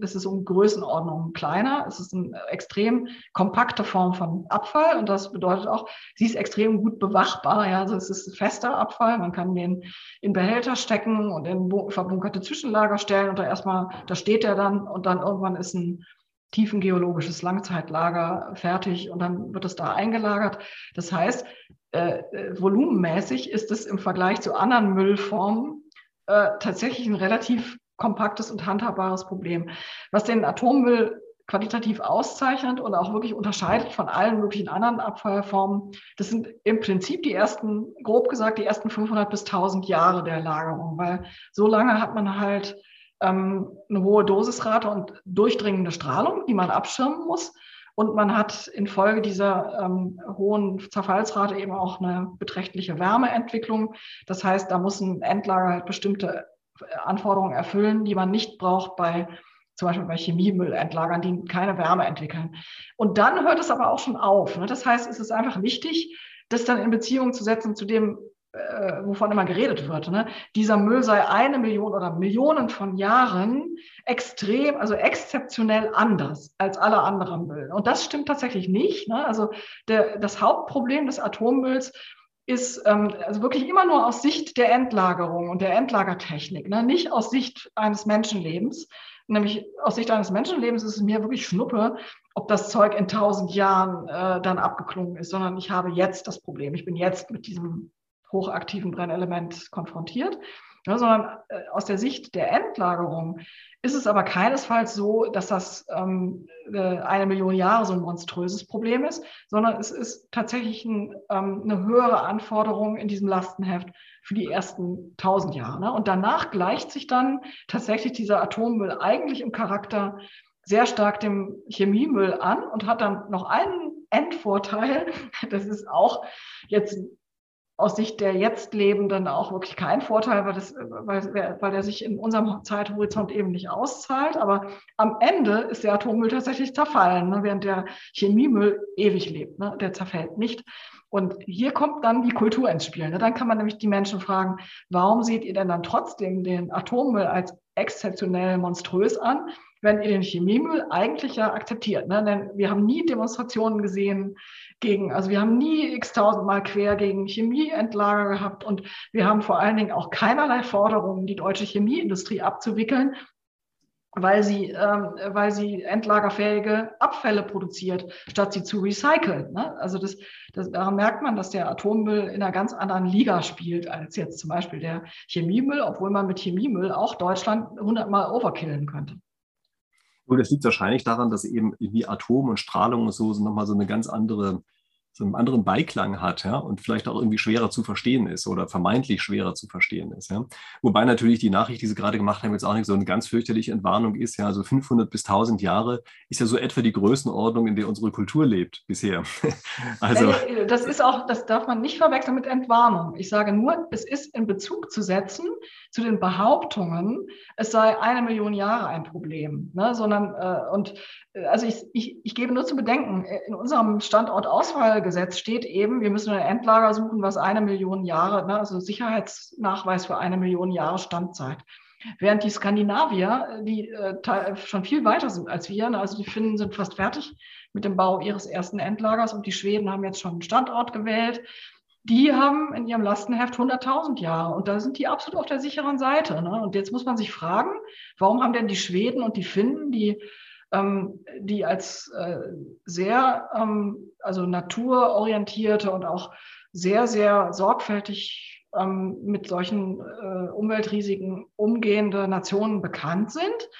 das ist um Größenordnung kleiner. Es ist eine extrem kompakte Form von Abfall und das bedeutet auch, sie ist extrem gut bewachbar. Ja, also es ist fester Abfall. Man kann den in Behälter stecken und in verbunkerte Zwischenlager stellen und da erstmal, da steht er dann und dann irgendwann ist ein tiefengeologisches Langzeitlager fertig und dann wird es da eingelagert. Das heißt, äh, äh volumenmäßig ist es im Vergleich zu anderen Müllformen äh, tatsächlich ein relativ kompaktes und handhabbares Problem. Was den Atommüll qualitativ auszeichnet und auch wirklich unterscheidet von allen möglichen anderen Abfallformen, das sind im Prinzip die ersten, grob gesagt, die ersten 500 bis 1000 Jahre der Lagerung, weil so lange hat man halt ähm, eine hohe Dosisrate und durchdringende Strahlung, die man abschirmen muss. Und man hat infolge dieser ähm, hohen Zerfallsrate eben auch eine beträchtliche Wärmeentwicklung. Das heißt, da muss ein Endlager halt bestimmte äh, Anforderungen erfüllen, die man nicht braucht bei zum Beispiel bei Chemiemüllendlagern, die keine Wärme entwickeln. Und dann hört es aber auch schon auf. Ne? Das heißt, es ist einfach wichtig, das dann in Beziehung zu setzen zu dem, äh, wovon immer geredet wird. Ne? Dieser Müll sei eine Million oder Millionen von Jahren extrem, also exzeptionell anders als alle anderen Müll. Und das stimmt tatsächlich nicht. Ne? Also der, das Hauptproblem des Atommülls ist ähm, also wirklich immer nur aus Sicht der Endlagerung und der Endlagertechnik, ne? nicht aus Sicht eines Menschenlebens. Nämlich aus Sicht eines Menschenlebens ist es mir wirklich Schnuppe, ob das Zeug in tausend Jahren äh, dann abgeklungen ist, sondern ich habe jetzt das Problem. Ich bin jetzt mit diesem hochaktiven Brennelement konfrontiert, ja, sondern äh, aus der Sicht der Endlagerung ist es aber keinesfalls so, dass das ähm, äh, eine Million Jahre so ein monströses Problem ist, sondern es ist tatsächlich ein, ähm, eine höhere Anforderung in diesem Lastenheft für die ersten tausend Jahre. Ne? Und danach gleicht sich dann tatsächlich dieser Atommüll eigentlich im Charakter sehr stark dem Chemiemüll an und hat dann noch einen Endvorteil. Das ist auch jetzt aus Sicht der jetzt Lebenden auch wirklich kein Vorteil, weil, das, weil, weil er sich in unserem Zeithorizont eben nicht auszahlt. Aber am Ende ist der Atommüll tatsächlich zerfallen, ne, während der Chemiemüll ewig lebt. Ne, der zerfällt nicht. Und hier kommt dann die Kultur ins Spiel. Ne? Dann kann man nämlich die Menschen fragen, warum seht ihr denn dann trotzdem den Atommüll als exzeptionell monströs an, wenn ihr den Chemiemüll eigentlich ja akzeptiert? Ne? Denn wir haben nie Demonstrationen gesehen, gegen, also wir haben nie x tausendmal quer gegen Chemieendlager gehabt und wir haben vor allen Dingen auch keinerlei Forderungen, die deutsche Chemieindustrie abzuwickeln, weil sie, ähm, weil sie endlagerfähige Abfälle produziert, statt sie zu recyceln. Ne? Also das, das, daran merkt man, dass der Atommüll in einer ganz anderen Liga spielt als jetzt zum Beispiel der Chemiemüll, obwohl man mit Chemiemüll auch Deutschland hundertmal overkillen könnte. Und das liegt wahrscheinlich daran, dass eben wie Atom und Strahlung und so nochmal so eine ganz andere so einen anderen Beiklang hat ja, und vielleicht auch irgendwie schwerer zu verstehen ist oder vermeintlich schwerer zu verstehen ist. Ja. Wobei natürlich die Nachricht, die Sie gerade gemacht haben, jetzt auch nicht so eine ganz fürchterliche Entwarnung ist. Ja, also 500 bis 1000 Jahre ist ja so etwa die Größenordnung, in der unsere Kultur lebt bisher. also das ist auch, das darf man nicht verwechseln mit Entwarnung. Ich sage nur, es ist in Bezug zu setzen zu den Behauptungen, es sei eine Million Jahre ein Problem, ne, sondern äh, und äh, also ich, ich, ich gebe nur zu bedenken, in unserem Standortauswahl Gesetz steht eben, wir müssen ein Endlager suchen, was eine Million Jahre, ne, also Sicherheitsnachweis für eine Million Jahre Standzeit. Während die Skandinavier, die äh, schon viel weiter sind als wir, ne, also die Finnen sind fast fertig mit dem Bau ihres ersten Endlagers und die Schweden haben jetzt schon einen Standort gewählt. die haben in ihrem Lastenheft 100.000 Jahre und da sind die absolut auf der sicheren Seite. Ne? Und jetzt muss man sich fragen, warum haben denn die Schweden und die Finnen, die, die als äh, sehr ähm, also naturorientierte und auch sehr, sehr sorgfältig ähm, mit solchen äh, Umweltrisiken umgehende Nationen bekannt sind,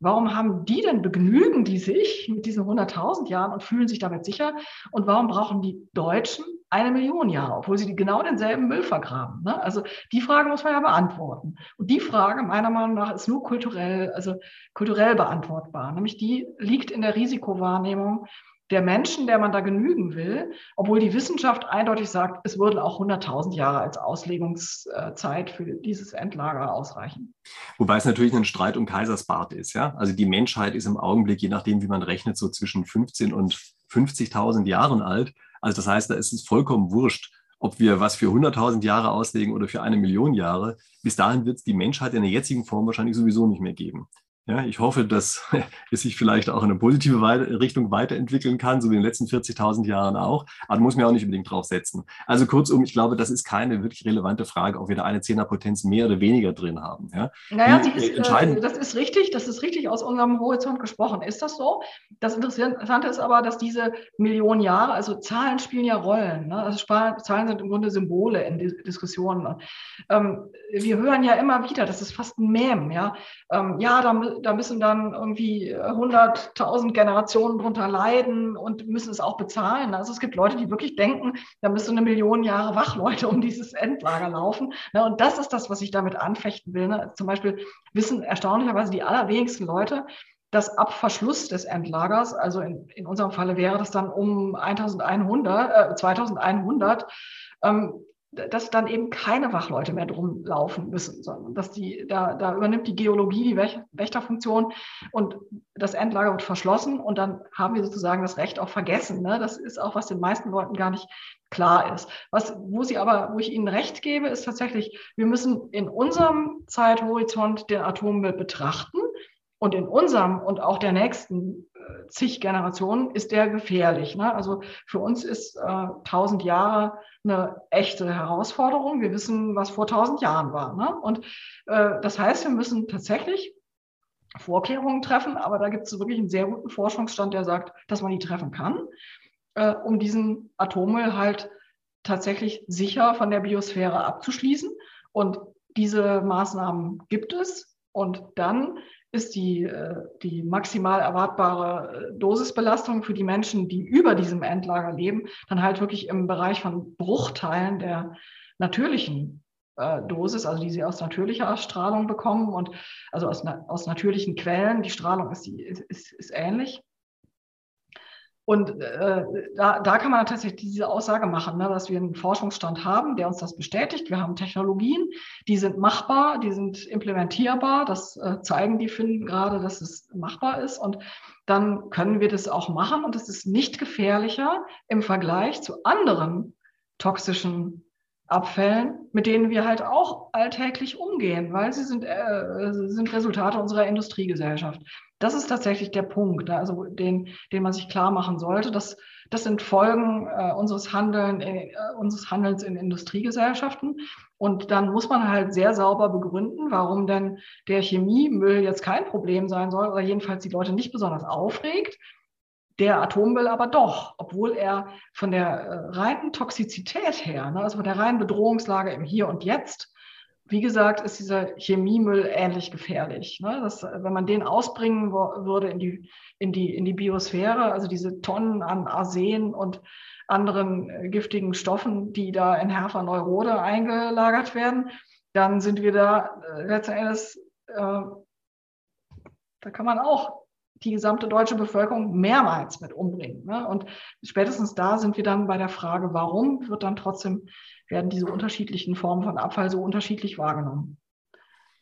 Warum haben die denn, begnügen die sich mit diesen 100.000 Jahren und fühlen sich damit sicher? Und warum brauchen die Deutschen eine Million Jahre, obwohl sie genau denselben Müll vergraben? Ne? Also die Frage muss man ja beantworten. Und die Frage, meiner Meinung nach, ist nur kulturell, also kulturell beantwortbar. Nämlich die liegt in der Risikowahrnehmung der Menschen, der man da genügen will, obwohl die Wissenschaft eindeutig sagt, es würden auch 100.000 Jahre als Auslegungszeit für dieses Endlager ausreichen. Wobei es natürlich ein Streit um Kaisersbart ist. Ja? Also die Menschheit ist im Augenblick, je nachdem, wie man rechnet, so zwischen 15 und 50.000 Jahren alt. Also das heißt, da ist es vollkommen wurscht, ob wir was für 100.000 Jahre auslegen oder für eine Million Jahre. Bis dahin wird es die Menschheit in der jetzigen Form wahrscheinlich sowieso nicht mehr geben. Ja, ich hoffe, dass es sich vielleicht auch in eine positive Richtung weiterentwickeln kann, so wie in den letzten 40.000 Jahren auch. Aber muss mir auch nicht unbedingt drauf setzen. Also kurzum, ich glaube, das ist keine wirklich relevante Frage, ob wir da eine Zehnerpotenz mehr oder weniger drin haben. Ja? Naja, Die, ist, äh, das ist richtig, das ist richtig aus unserem Horizont gesprochen. Ist das so? Das Interessante ist aber, dass diese Millionen Jahre, also Zahlen spielen ja Rollen. Ne? Also Zahlen sind im Grunde Symbole in Diskussionen. Ähm, wir hören ja immer wieder, das ist fast ein Mem, ja. Ähm, ja, da da müssen dann irgendwie 100.000 Generationen drunter leiden und müssen es auch bezahlen. Also es gibt Leute, die wirklich denken, da müssen eine Million Jahre Wachleute um dieses Endlager laufen. Und das ist das, was ich damit anfechten will. Ne? Zum Beispiel wissen erstaunlicherweise die allerwenigsten Leute, dass ab Verschluss des Endlagers, also in, in unserem Falle wäre das dann um 1100, äh, 2100, ähm, dass dann eben keine Wachleute mehr drum laufen müssen, sondern dass die, da, da übernimmt die Geologie die Wächterfunktion und das Endlager wird verschlossen und dann haben wir sozusagen das Recht auch vergessen. Ne? Das ist auch, was den meisten Leuten gar nicht klar ist. Was, wo sie aber, wo ich Ihnen recht gebe, ist tatsächlich, wir müssen in unserem Zeithorizont den Atommüll betrachten und in unserem und auch der nächsten äh, zig Generationen ist der gefährlich. Ne? Also für uns ist äh, 1000 Jahre eine echte Herausforderung. Wir wissen, was vor 1000 Jahren war. Ne? Und äh, das heißt, wir müssen tatsächlich Vorkehrungen treffen, aber da gibt es wirklich einen sehr guten Forschungsstand, der sagt, dass man die treffen kann, äh, um diesen Atommüll halt tatsächlich sicher von der Biosphäre abzuschließen. Und diese Maßnahmen gibt es. Und dann ist die, äh, die maximal erwartbare äh, Dosisbelastung für die Menschen, die über diesem Endlager leben, dann halt wirklich im Bereich von Bruchteilen der natürlichen äh, Dosis, also die sie aus natürlicher Strahlung bekommen und also aus, aus natürlichen Quellen. Die Strahlung ist, ist, ist ähnlich. Und äh, da, da kann man tatsächlich diese Aussage machen, ne, dass wir einen Forschungsstand haben, der uns das bestätigt. Wir haben Technologien, die sind machbar, die sind implementierbar. Das äh, zeigen die Finnen gerade, dass es machbar ist. Und dann können wir das auch machen. Und es ist nicht gefährlicher im Vergleich zu anderen toxischen Abfällen, mit denen wir halt auch alltäglich umgehen, weil sie sind, äh, sind Resultate unserer Industriegesellschaft. Das ist tatsächlich der Punkt, ne? also den, den man sich klar machen sollte. Das, das sind Folgen äh, unseres, Handeln, äh, unseres Handelns in Industriegesellschaften. Und dann muss man halt sehr sauber begründen, warum denn der Chemiemüll jetzt kein Problem sein soll oder jedenfalls die Leute nicht besonders aufregt. Der Atommüll aber doch, obwohl er von der äh, reinen Toxizität her, ne, also von der reinen Bedrohungslage im Hier und Jetzt, wie gesagt, ist dieser Chemiemüll ähnlich gefährlich. Ne? Das, wenn man den ausbringen würde in die, in, die, in die Biosphäre, also diese Tonnen an Arsen und anderen äh, giftigen Stoffen, die da in Herfer-Neurode eingelagert werden, dann sind wir da äh, letzten Endes, äh, da kann man auch die gesamte deutsche Bevölkerung mehrmals mit umbringen. Ne? Und spätestens da sind wir dann bei der Frage, warum wird dann trotzdem werden diese unterschiedlichen Formen von Abfall so unterschiedlich wahrgenommen.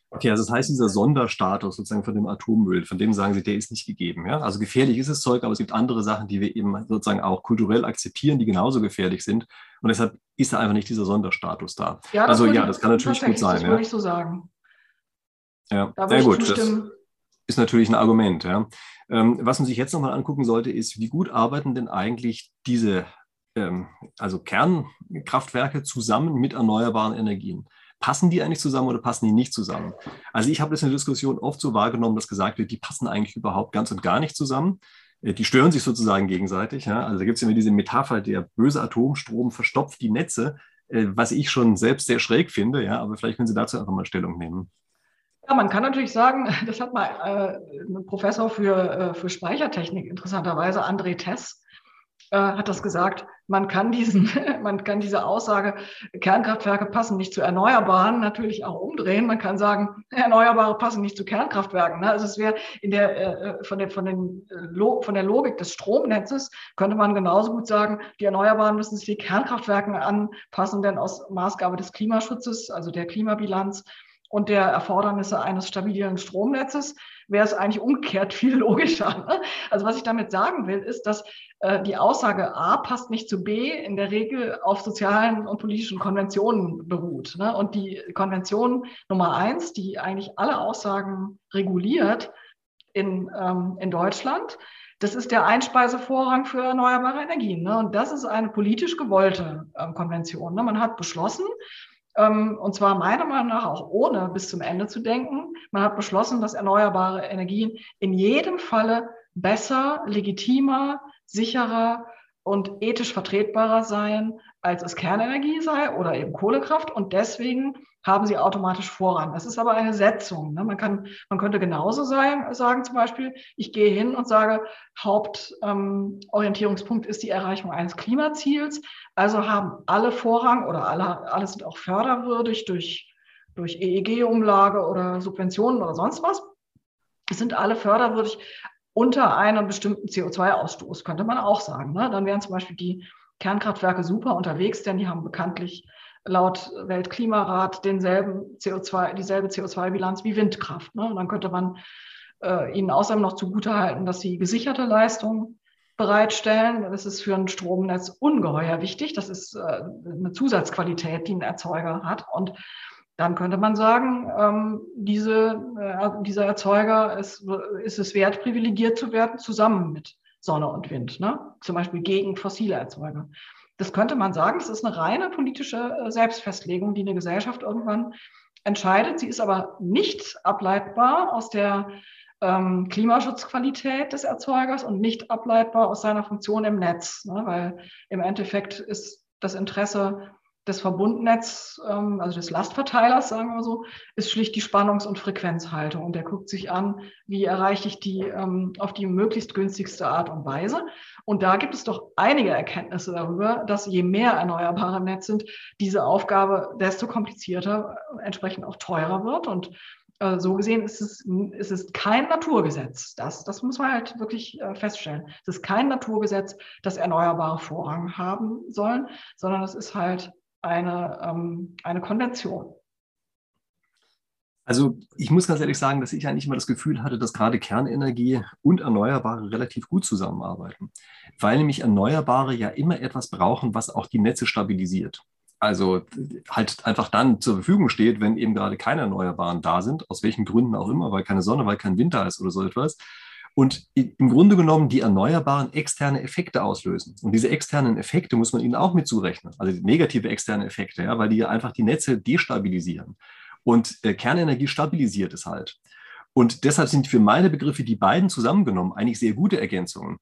Okay, also das heißt, dieser Sonderstatus sozusagen von dem Atommüll, von dem sagen Sie, der ist nicht gegeben. Ja? Also gefährlich ist das Zeug, aber es gibt andere Sachen, die wir eben sozusagen auch kulturell akzeptieren, die genauso gefährlich sind. Und deshalb ist da einfach nicht dieser Sonderstatus da. Ja, also ja, das kann natürlich gut sein. Das würde ich so sagen. Ja, sehr gut. Das ist natürlich ein Argument. Ja. Ähm, was man sich jetzt nochmal angucken sollte, ist, wie gut arbeiten denn eigentlich diese ähm, also Kernkraftwerke zusammen mit erneuerbaren Energien. Passen die eigentlich zusammen oder passen die nicht zusammen? Also ich habe das in der Diskussion oft so wahrgenommen, dass gesagt wird, die passen eigentlich überhaupt ganz und gar nicht zusammen. Äh, die stören sich sozusagen gegenseitig. Ja? Also da gibt es immer diese Metapher, der böse Atomstrom verstopft die Netze, äh, was ich schon selbst sehr schräg finde. Ja? Aber vielleicht können Sie dazu einfach mal Stellung nehmen. Ja, man kann natürlich sagen, das hat mal äh, ein Professor für, äh, für Speichertechnik, interessanterweise, André Tess, äh, hat das gesagt, man kann diesen, man kann diese Aussage, Kernkraftwerke passen nicht zu Erneuerbaren, natürlich auch umdrehen. Man kann sagen, Erneuerbare passen nicht zu Kernkraftwerken. Ne? Also es wäre in der, äh, von der, von den, äh, von der Logik des Stromnetzes könnte man genauso gut sagen, die Erneuerbaren müssen sich die Kernkraftwerken anpassen, denn aus Maßgabe des Klimaschutzes, also der Klimabilanz, und der Erfordernisse eines stabilen Stromnetzes wäre es eigentlich umgekehrt viel logischer. Ne? Also was ich damit sagen will, ist, dass äh, die Aussage A passt nicht zu B in der Regel auf sozialen und politischen Konventionen beruht. Ne? Und die Konvention Nummer eins, die eigentlich alle Aussagen reguliert in, ähm, in Deutschland, das ist der Einspeisevorrang für erneuerbare Energien. Ne? Und das ist eine politisch gewollte ähm, Konvention. Man hat beschlossen, und zwar meiner Meinung nach auch ohne bis zum Ende zu denken. Man hat beschlossen, dass erneuerbare Energien in jedem Falle besser, legitimer, sicherer und ethisch vertretbarer seien, als es Kernenergie sei oder eben Kohlekraft. Und deswegen haben sie automatisch Vorrang. Das ist aber eine Setzung. Ne? Man, kann, man könnte genauso sein, sagen, zum Beispiel, ich gehe hin und sage, Hauptorientierungspunkt ähm, ist die Erreichung eines Klimaziels. Also haben alle Vorrang oder alle, alle sind auch förderwürdig durch, durch EEG-Umlage oder Subventionen oder sonst was. Es sind alle förderwürdig unter einem bestimmten CO2-Ausstoß, könnte man auch sagen. Ne? Dann wären zum Beispiel die Kernkraftwerke super unterwegs, denn die haben bekanntlich laut Weltklimarat denselben CO2, dieselbe CO2-Bilanz wie Windkraft. Ne? Und dann könnte man äh, ihnen außerdem noch zugutehalten, dass sie gesicherte Leistungen bereitstellen. Das ist für ein Stromnetz ungeheuer wichtig. Das ist äh, eine Zusatzqualität, die ein Erzeuger hat. Und dann könnte man sagen, ähm, diese, äh, dieser Erzeuger ist, ist es wert, privilegiert zu werden, zusammen mit Sonne und Wind, ne? zum Beispiel gegen fossile Erzeuger. Das könnte man sagen, es ist eine reine politische äh, Selbstfestlegung, die eine Gesellschaft irgendwann entscheidet. Sie ist aber nicht ableitbar aus der ähm, Klimaschutzqualität des Erzeugers und nicht ableitbar aus seiner Funktion im Netz, ne? weil im Endeffekt ist das Interesse des Verbundnetz, ähm, also des Lastverteilers, sagen wir so, ist schlicht die Spannungs- und Frequenzhaltung. Und der guckt sich an, wie erreiche ich die ähm, auf die möglichst günstigste Art und Weise. Und da gibt es doch einige Erkenntnisse darüber, dass je mehr erneuerbare Netz sind, diese Aufgabe desto komplizierter, äh, entsprechend auch teurer wird. Und äh, so gesehen ist es, ist es kein Naturgesetz. Das, das muss man halt wirklich äh, feststellen. Es ist kein Naturgesetz, dass Erneuerbare Vorrang haben sollen, sondern es ist halt eine, ähm, eine Konvention. Also ich muss ganz ehrlich sagen, dass ich eigentlich immer das Gefühl hatte, dass gerade Kernenergie und Erneuerbare relativ gut zusammenarbeiten, weil nämlich Erneuerbare ja immer etwas brauchen, was auch die Netze stabilisiert. Also halt einfach dann zur Verfügung steht, wenn eben gerade keine Erneuerbaren da sind, aus welchen Gründen auch immer, weil keine Sonne, weil kein Winter ist oder so etwas und im Grunde genommen die Erneuerbaren externe Effekte auslösen. Und diese externen Effekte muss man ihnen auch mit zurechnen, also negative externe Effekte, ja, weil die einfach die Netze destabilisieren. Und äh, Kernenergie stabilisiert es halt. Und deshalb sind für meine Begriffe die beiden zusammengenommen eigentlich sehr gute Ergänzungen.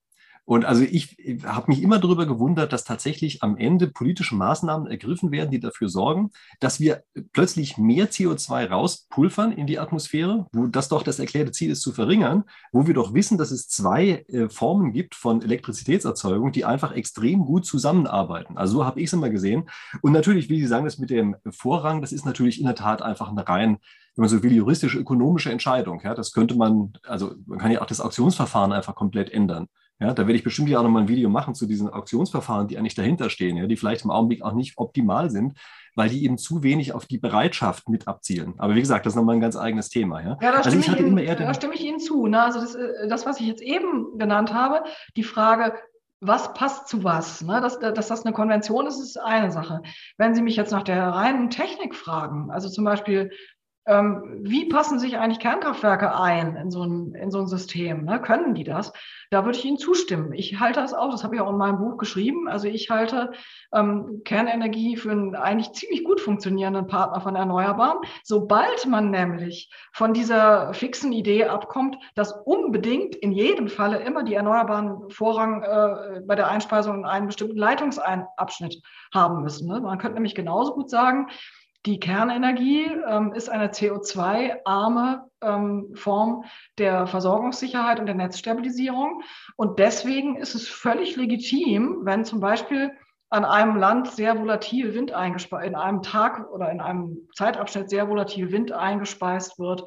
Und also ich, ich habe mich immer darüber gewundert, dass tatsächlich am Ende politische Maßnahmen ergriffen werden, die dafür sorgen, dass wir plötzlich mehr CO2 rauspulvern in die Atmosphäre, wo das doch das erklärte Ziel ist zu verringern, wo wir doch wissen, dass es zwei äh, Formen gibt von Elektrizitätserzeugung, die einfach extrem gut zusammenarbeiten. Also so habe ich es immer gesehen. Und natürlich, wie Sie sagen, das mit dem Vorrang, das ist natürlich in der Tat einfach eine rein wenn man so will, juristische, ökonomische Entscheidung. Ja, das könnte man, also man kann ja auch das Auktionsverfahren einfach komplett ändern. Ja, da werde ich bestimmt ja auch nochmal ein Video machen zu diesen Auktionsverfahren, die eigentlich dahinter stehen, ja, die vielleicht im Augenblick auch nicht optimal sind, weil die eben zu wenig auf die Bereitschaft mit abzielen. Aber wie gesagt, das ist nochmal ein ganz eigenes Thema. Ja, ja da, also stimme ich Ihnen, da stimme ich Ihnen zu. Ne? Also das, äh, das, was ich jetzt eben genannt habe, die Frage, was passt zu was? Ne? Dass, dass das eine Konvention ist, ist eine Sache. Wenn Sie mich jetzt nach der reinen Technik fragen, also zum Beispiel wie passen sich eigentlich Kernkraftwerke ein in so ein, in so ein System? Ne? Können die das? Da würde ich Ihnen zustimmen. Ich halte das auch, das habe ich auch in meinem Buch geschrieben. Also ich halte ähm, Kernenergie für einen eigentlich ziemlich gut funktionierenden Partner von Erneuerbaren. Sobald man nämlich von dieser fixen Idee abkommt, dass unbedingt in jedem Falle immer die Erneuerbaren Vorrang äh, bei der Einspeisung in einen bestimmten Leitungsabschnitt haben müssen. Ne? Man könnte nämlich genauso gut sagen, die Kernenergie ähm, ist eine CO2-arme ähm, Form der Versorgungssicherheit und der Netzstabilisierung. Und deswegen ist es völlig legitim, wenn zum Beispiel an einem Land sehr volatil Wind eingespeist, in einem Tag oder in einem Zeitabschnitt sehr volatil Wind eingespeist wird,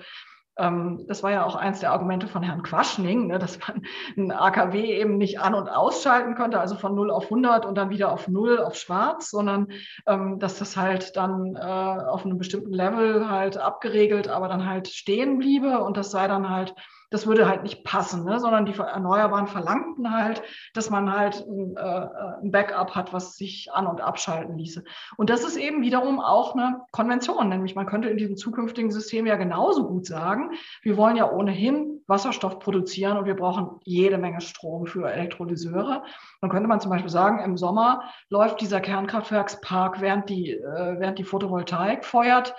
das war ja auch eins der Argumente von Herrn Quaschning, ne, dass man ein AKW eben nicht an- und ausschalten konnte, also von 0 auf 100 und dann wieder auf 0 auf schwarz, sondern ähm, dass das halt dann äh, auf einem bestimmten Level halt abgeregelt, aber dann halt stehen bliebe und das sei dann halt das würde halt nicht passen, ne? sondern die Erneuerbaren verlangten halt, dass man halt ein, äh, ein Backup hat, was sich an- und abschalten ließe. Und das ist eben wiederum auch eine Konvention, nämlich man könnte in diesem zukünftigen System ja genauso gut sagen, wir wollen ja ohnehin Wasserstoff produzieren und wir brauchen jede Menge Strom für Elektrolyseure. Dann könnte man zum Beispiel sagen, im Sommer läuft dieser Kernkraftwerkspark, während die, äh, während die Photovoltaik feuert,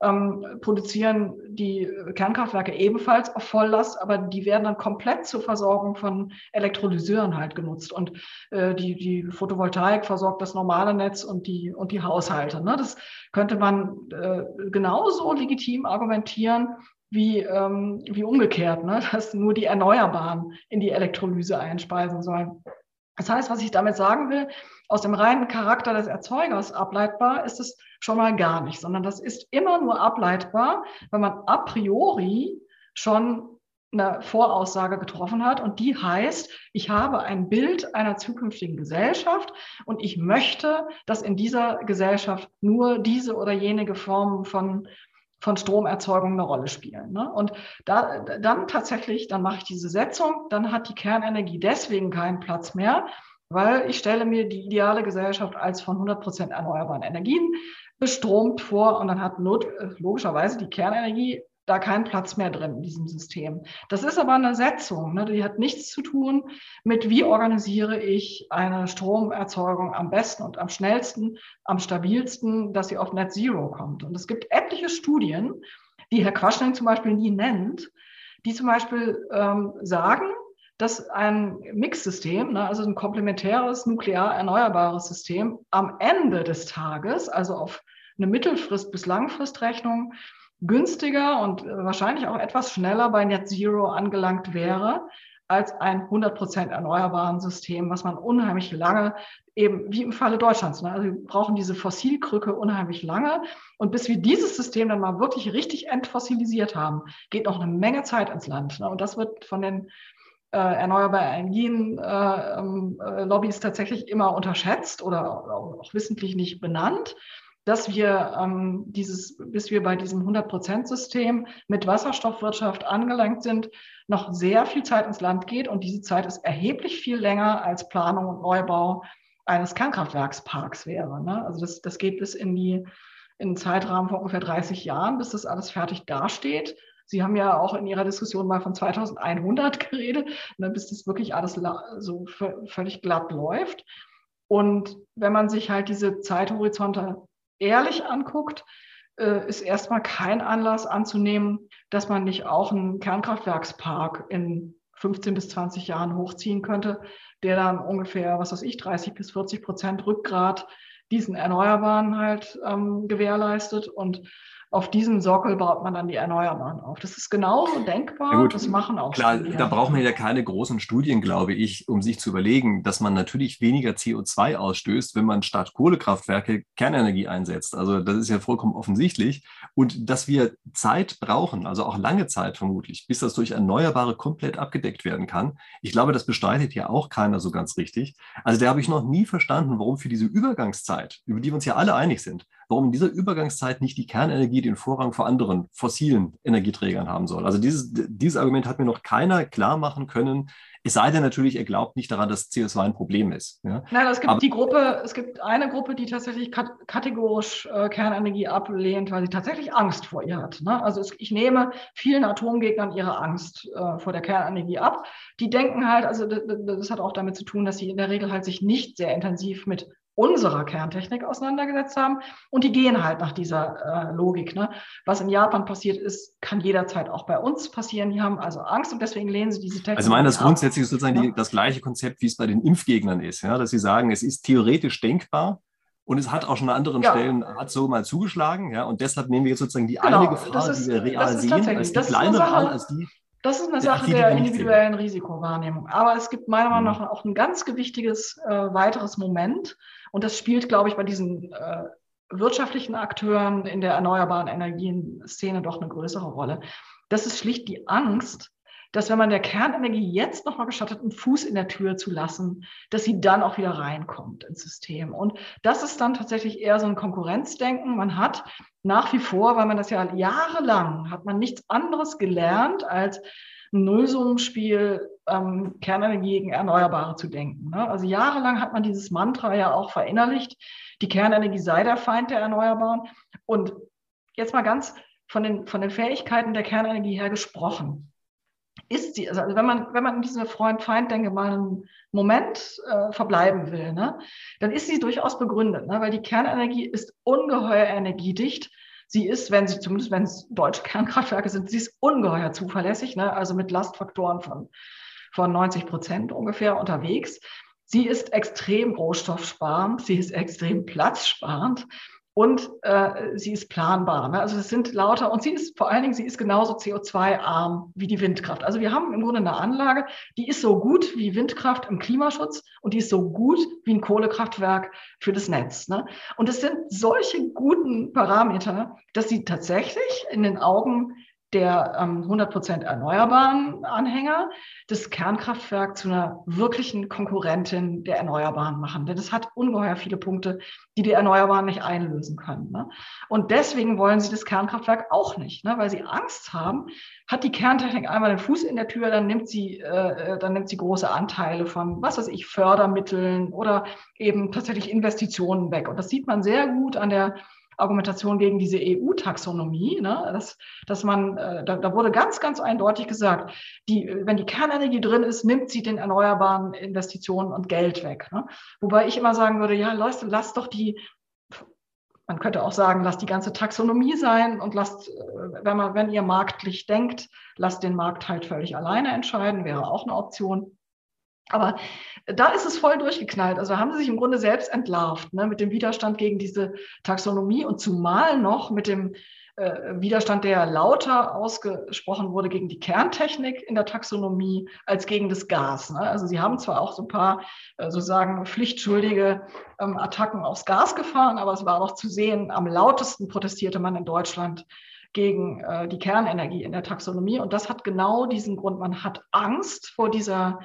ähm, produzieren die Kernkraftwerke ebenfalls auf Volllast, aber die werden dann komplett zur Versorgung von Elektrolyseuren halt genutzt. Und äh, die, die Photovoltaik versorgt das normale Netz und die, und die Haushalte. Ne? Das könnte man äh, genauso legitim argumentieren, wie, ähm, wie umgekehrt, ne? dass nur die Erneuerbaren in die Elektrolyse einspeisen sollen. Das heißt, was ich damit sagen will, aus dem reinen Charakter des Erzeugers ableitbar ist es schon mal gar nicht, sondern das ist immer nur ableitbar, wenn man a priori schon eine Voraussage getroffen hat und die heißt, ich habe ein Bild einer zukünftigen Gesellschaft und ich möchte, dass in dieser Gesellschaft nur diese oder jenige Form von von Stromerzeugung eine Rolle spielen. Ne? Und da, dann tatsächlich, dann mache ich diese Setzung, dann hat die Kernenergie deswegen keinen Platz mehr, weil ich stelle mir die ideale Gesellschaft als von 100 Prozent erneuerbaren Energien bestromt vor und dann hat not, logischerweise die Kernenergie da keinen Platz mehr drin in diesem System. Das ist aber eine Setzung, ne? die hat nichts zu tun mit, wie organisiere ich eine Stromerzeugung am besten und am schnellsten, am stabilsten, dass sie auf Net Zero kommt. Und es gibt etliche Studien, die Herr Quaschning zum Beispiel nie nennt, die zum Beispiel ähm, sagen, dass ein Mixsystem, ne, also ein komplementäres nuklear erneuerbares System, am Ende des Tages, also auf eine Mittelfrist- bis Langfristrechnung, günstiger und äh, wahrscheinlich auch etwas schneller bei Net Zero angelangt wäre als ein 100% erneuerbaren System, was man unheimlich lange, eben wie im Falle Deutschlands, ne? also wir brauchen diese Fossilkrücke unheimlich lange. Und bis wir dieses System dann mal wirklich richtig entfossilisiert haben, geht noch eine Menge Zeit ins Land. Ne? Und das wird von den äh, erneuerbaren Energien äh, ähm, äh, tatsächlich immer unterschätzt oder auch, auch wissentlich nicht benannt dass wir ähm, dieses, bis wir bei diesem 100-Prozent-System mit Wasserstoffwirtschaft angelangt sind, noch sehr viel Zeit ins Land geht. Und diese Zeit ist erheblich viel länger als Planung und Neubau eines Kernkraftwerksparks wäre. Ne? Also das, das geht bis in die in einen Zeitrahmen von ungefähr 30 Jahren, bis das alles fertig dasteht. Sie haben ja auch in Ihrer Diskussion mal von 2100 geredet, ne, bis das wirklich alles so völlig glatt läuft. Und wenn man sich halt diese Zeithorizonte ehrlich anguckt, äh, ist erstmal kein Anlass anzunehmen, dass man nicht auch einen Kernkraftwerkspark in 15 bis 20 Jahren hochziehen könnte, der dann ungefähr, was weiß ich, 30 bis 40 Prozent Rückgrat diesen Erneuerbaren halt ähm, gewährleistet. Und auf diesem Sockel baut man dann die Erneuerbaren auf. Das ist genauso denkbar. Ja gut, das machen auch Klar, Studien. da braucht man ja keine großen Studien, glaube ich, um sich zu überlegen, dass man natürlich weniger CO2 ausstößt, wenn man statt Kohlekraftwerke Kernenergie einsetzt. Also das ist ja vollkommen offensichtlich. Und dass wir Zeit brauchen, also auch lange Zeit vermutlich, bis das durch Erneuerbare komplett abgedeckt werden kann. Ich glaube, das bestreitet ja auch keiner so ganz richtig. Also da habe ich noch nie verstanden, warum für diese Übergangszeit, über die wir uns ja alle einig sind, warum in dieser Übergangszeit nicht die Kernenergie den Vorrang vor anderen fossilen Energieträgern haben soll. Also dieses, dieses Argument hat mir noch keiner klar machen können, es sei denn natürlich, er glaubt nicht daran, dass CO2 ein Problem ist. Ja? Nein, es gibt Aber, die Gruppe, es gibt eine Gruppe, die tatsächlich kategorisch äh, Kernenergie ablehnt, weil sie tatsächlich Angst vor ihr hat. Ne? Also es, ich nehme vielen Atomgegnern ihre Angst äh, vor der Kernenergie ab. Die denken halt, also das, das hat auch damit zu tun, dass sie in der Regel halt sich nicht sehr intensiv mit unserer Kerntechnik auseinandergesetzt haben. Und die gehen halt nach dieser äh, Logik. Ne? Was in Japan passiert ist, kann jederzeit auch bei uns passieren. Die haben also Angst und deswegen lehnen sie diese Technik. Also meinen das grundsätzlich ist sozusagen ja. die, das gleiche Konzept, wie es bei den Impfgegnern ist, ja? dass sie sagen, es ist theoretisch denkbar, und es hat auch schon an anderen ja. Stellen hat so mal zugeschlagen, ja. Und deshalb nehmen wir jetzt sozusagen die genau, eine Gefahr, ist, die wir real sehen, als die kleinere an, als die. Das ist eine Sache die, der individuellen Risikowahrnehmung. Aber es gibt meiner Meinung mhm. nach auch ein ganz gewichtiges äh, weiteres Moment. Und das spielt, glaube ich, bei diesen äh, wirtschaftlichen Akteuren in der erneuerbaren Energien-Szene doch eine größere Rolle. Das ist schlicht die Angst, dass wenn man der Kernenergie jetzt nochmal gestattet, einen Fuß in der Tür zu lassen, dass sie dann auch wieder reinkommt ins System. Und das ist dann tatsächlich eher so ein Konkurrenzdenken. Man hat nach wie vor, weil man das ja jahrelang, hat man nichts anderes gelernt als ein Nullsummenspiel ähm, Kernenergie gegen Erneuerbare zu denken. Ne? Also jahrelang hat man dieses Mantra ja auch verinnerlicht, die Kernenergie sei der Feind der Erneuerbaren. Und jetzt mal ganz von den, von den Fähigkeiten der Kernenergie her gesprochen. Ist sie, also wenn man, wenn man in diese Freund-Feind-Denke mal einen Moment äh, verbleiben will, ne, dann ist sie durchaus begründet, ne, weil die Kernenergie ist ungeheuer energiedicht Sie ist, wenn sie, zumindest wenn es deutsche Kernkraftwerke sind, sie ist ungeheuer zuverlässig, ne? also mit Lastfaktoren von, von 90 Prozent ungefähr unterwegs. Sie ist extrem rohstoffsparend, sie ist extrem platzsparend und äh, sie ist planbar. Ne? Also es sind lauter und sie ist vor allen Dingen, sie ist genauso CO2-arm wie die Windkraft. Also wir haben im Grunde eine Anlage, die ist so gut wie Windkraft im Klimaschutz und die ist so gut wie ein Kohlekraftwerk für das Netz. Ne? Und es sind solche guten Parameter, dass sie tatsächlich in den Augen der ähm, 100% erneuerbaren Anhänger das Kernkraftwerk zu einer wirklichen Konkurrentin der Erneuerbaren machen. Denn es hat ungeheuer viele Punkte, die die Erneuerbaren nicht einlösen können. Ne? Und deswegen wollen sie das Kernkraftwerk auch nicht, ne? weil sie Angst haben, hat die Kerntechnik einmal den Fuß in der Tür, dann nimmt sie, äh, äh dann nimmt sie große Anteile von, was weiß ich, Fördermitteln oder eben tatsächlich Investitionen weg. Und das sieht man sehr gut an der Argumentation gegen diese EU-Taxonomie, ne, dass, dass man, äh, da, da wurde ganz, ganz eindeutig gesagt, die, wenn die Kernenergie drin ist, nimmt sie den erneuerbaren Investitionen und Geld weg. Ne? Wobei ich immer sagen würde, ja, Leute, lasst doch die man könnte auch sagen, lasst die ganze Taxonomie sein und lasst, äh, wenn man, wenn ihr marktlich denkt, lasst den Markt halt völlig alleine entscheiden, wäre auch eine Option. Aber da ist es voll durchgeknallt. Also haben sie sich im Grunde selbst entlarvt ne, mit dem Widerstand gegen diese Taxonomie und zumal noch mit dem äh, Widerstand, der lauter ausgesprochen wurde gegen die Kerntechnik in der Taxonomie als gegen das Gas. Ne? Also sie haben zwar auch so ein paar äh, sozusagen pflichtschuldige ähm, Attacken aufs Gas gefahren, aber es war auch zu sehen, am lautesten protestierte man in Deutschland gegen äh, die Kernenergie in der Taxonomie. Und das hat genau diesen Grund. Man hat Angst vor dieser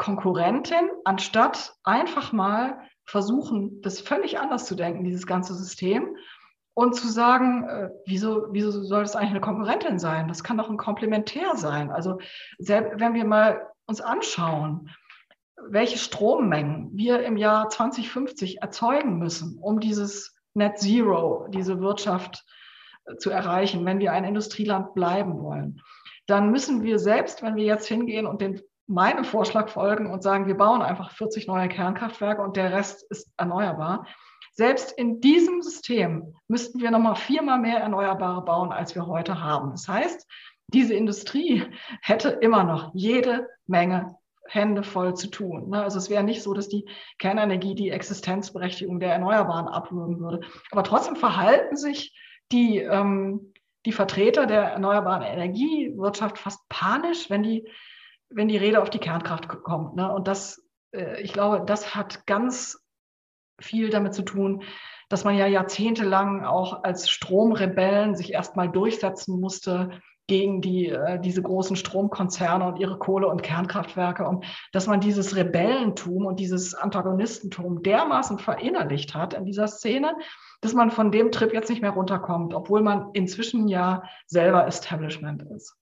Konkurrentin, anstatt einfach mal versuchen, das völlig anders zu denken, dieses ganze System, und zu sagen, äh, wieso, wieso soll das eigentlich eine Konkurrentin sein? Das kann doch ein Komplementär sein. Also selbst, wenn wir mal uns anschauen, welche Strommengen wir im Jahr 2050 erzeugen müssen, um dieses Net Zero, diese Wirtschaft äh, zu erreichen, wenn wir ein Industrieland bleiben wollen, dann müssen wir selbst, wenn wir jetzt hingehen und den meinem Vorschlag folgen und sagen, wir bauen einfach 40 neue Kernkraftwerke und der Rest ist erneuerbar. Selbst in diesem System müssten wir nochmal viermal mehr Erneuerbare bauen, als wir heute haben. Das heißt, diese Industrie hätte immer noch jede Menge Hände voll zu tun. Ne? Also es wäre nicht so, dass die Kernenergie die Existenzberechtigung der Erneuerbaren abwürgen würde. Aber trotzdem verhalten sich die, ähm, die Vertreter der erneuerbaren Energiewirtschaft fast panisch, wenn die wenn die Rede auf die Kernkraft kommt. Ne? Und das, äh, ich glaube, das hat ganz viel damit zu tun, dass man ja jahrzehntelang auch als Stromrebellen sich erstmal durchsetzen musste gegen die, äh, diese großen Stromkonzerne und ihre Kohle- und Kernkraftwerke und dass man dieses Rebellentum und dieses Antagonistentum dermaßen verinnerlicht hat in dieser Szene, dass man von dem Trip jetzt nicht mehr runterkommt, obwohl man inzwischen ja selber Establishment ist.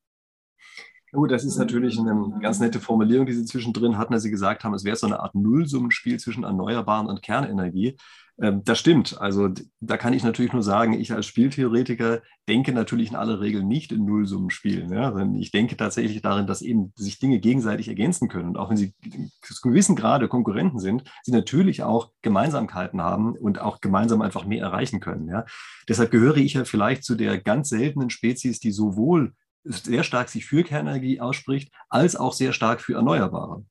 Oh, das ist natürlich eine ganz nette Formulierung, die Sie zwischendrin hatten, als Sie gesagt haben, es wäre so eine Art Nullsummenspiel zwischen Erneuerbaren und Kernenergie. Ähm, das stimmt. Also da kann ich natürlich nur sagen, ich als Spieltheoretiker denke natürlich in aller Regel nicht in Nullsummenspielen. Ja? ich denke tatsächlich darin, dass eben sich Dinge gegenseitig ergänzen können. Und auch wenn sie zu gewissen Grade Konkurrenten sind, sie natürlich auch Gemeinsamkeiten haben und auch gemeinsam einfach mehr erreichen können. Ja? Deshalb gehöre ich ja vielleicht zu der ganz seltenen Spezies, die sowohl sehr stark sich für Kernenergie ausspricht, als auch sehr stark für Erneuerbare.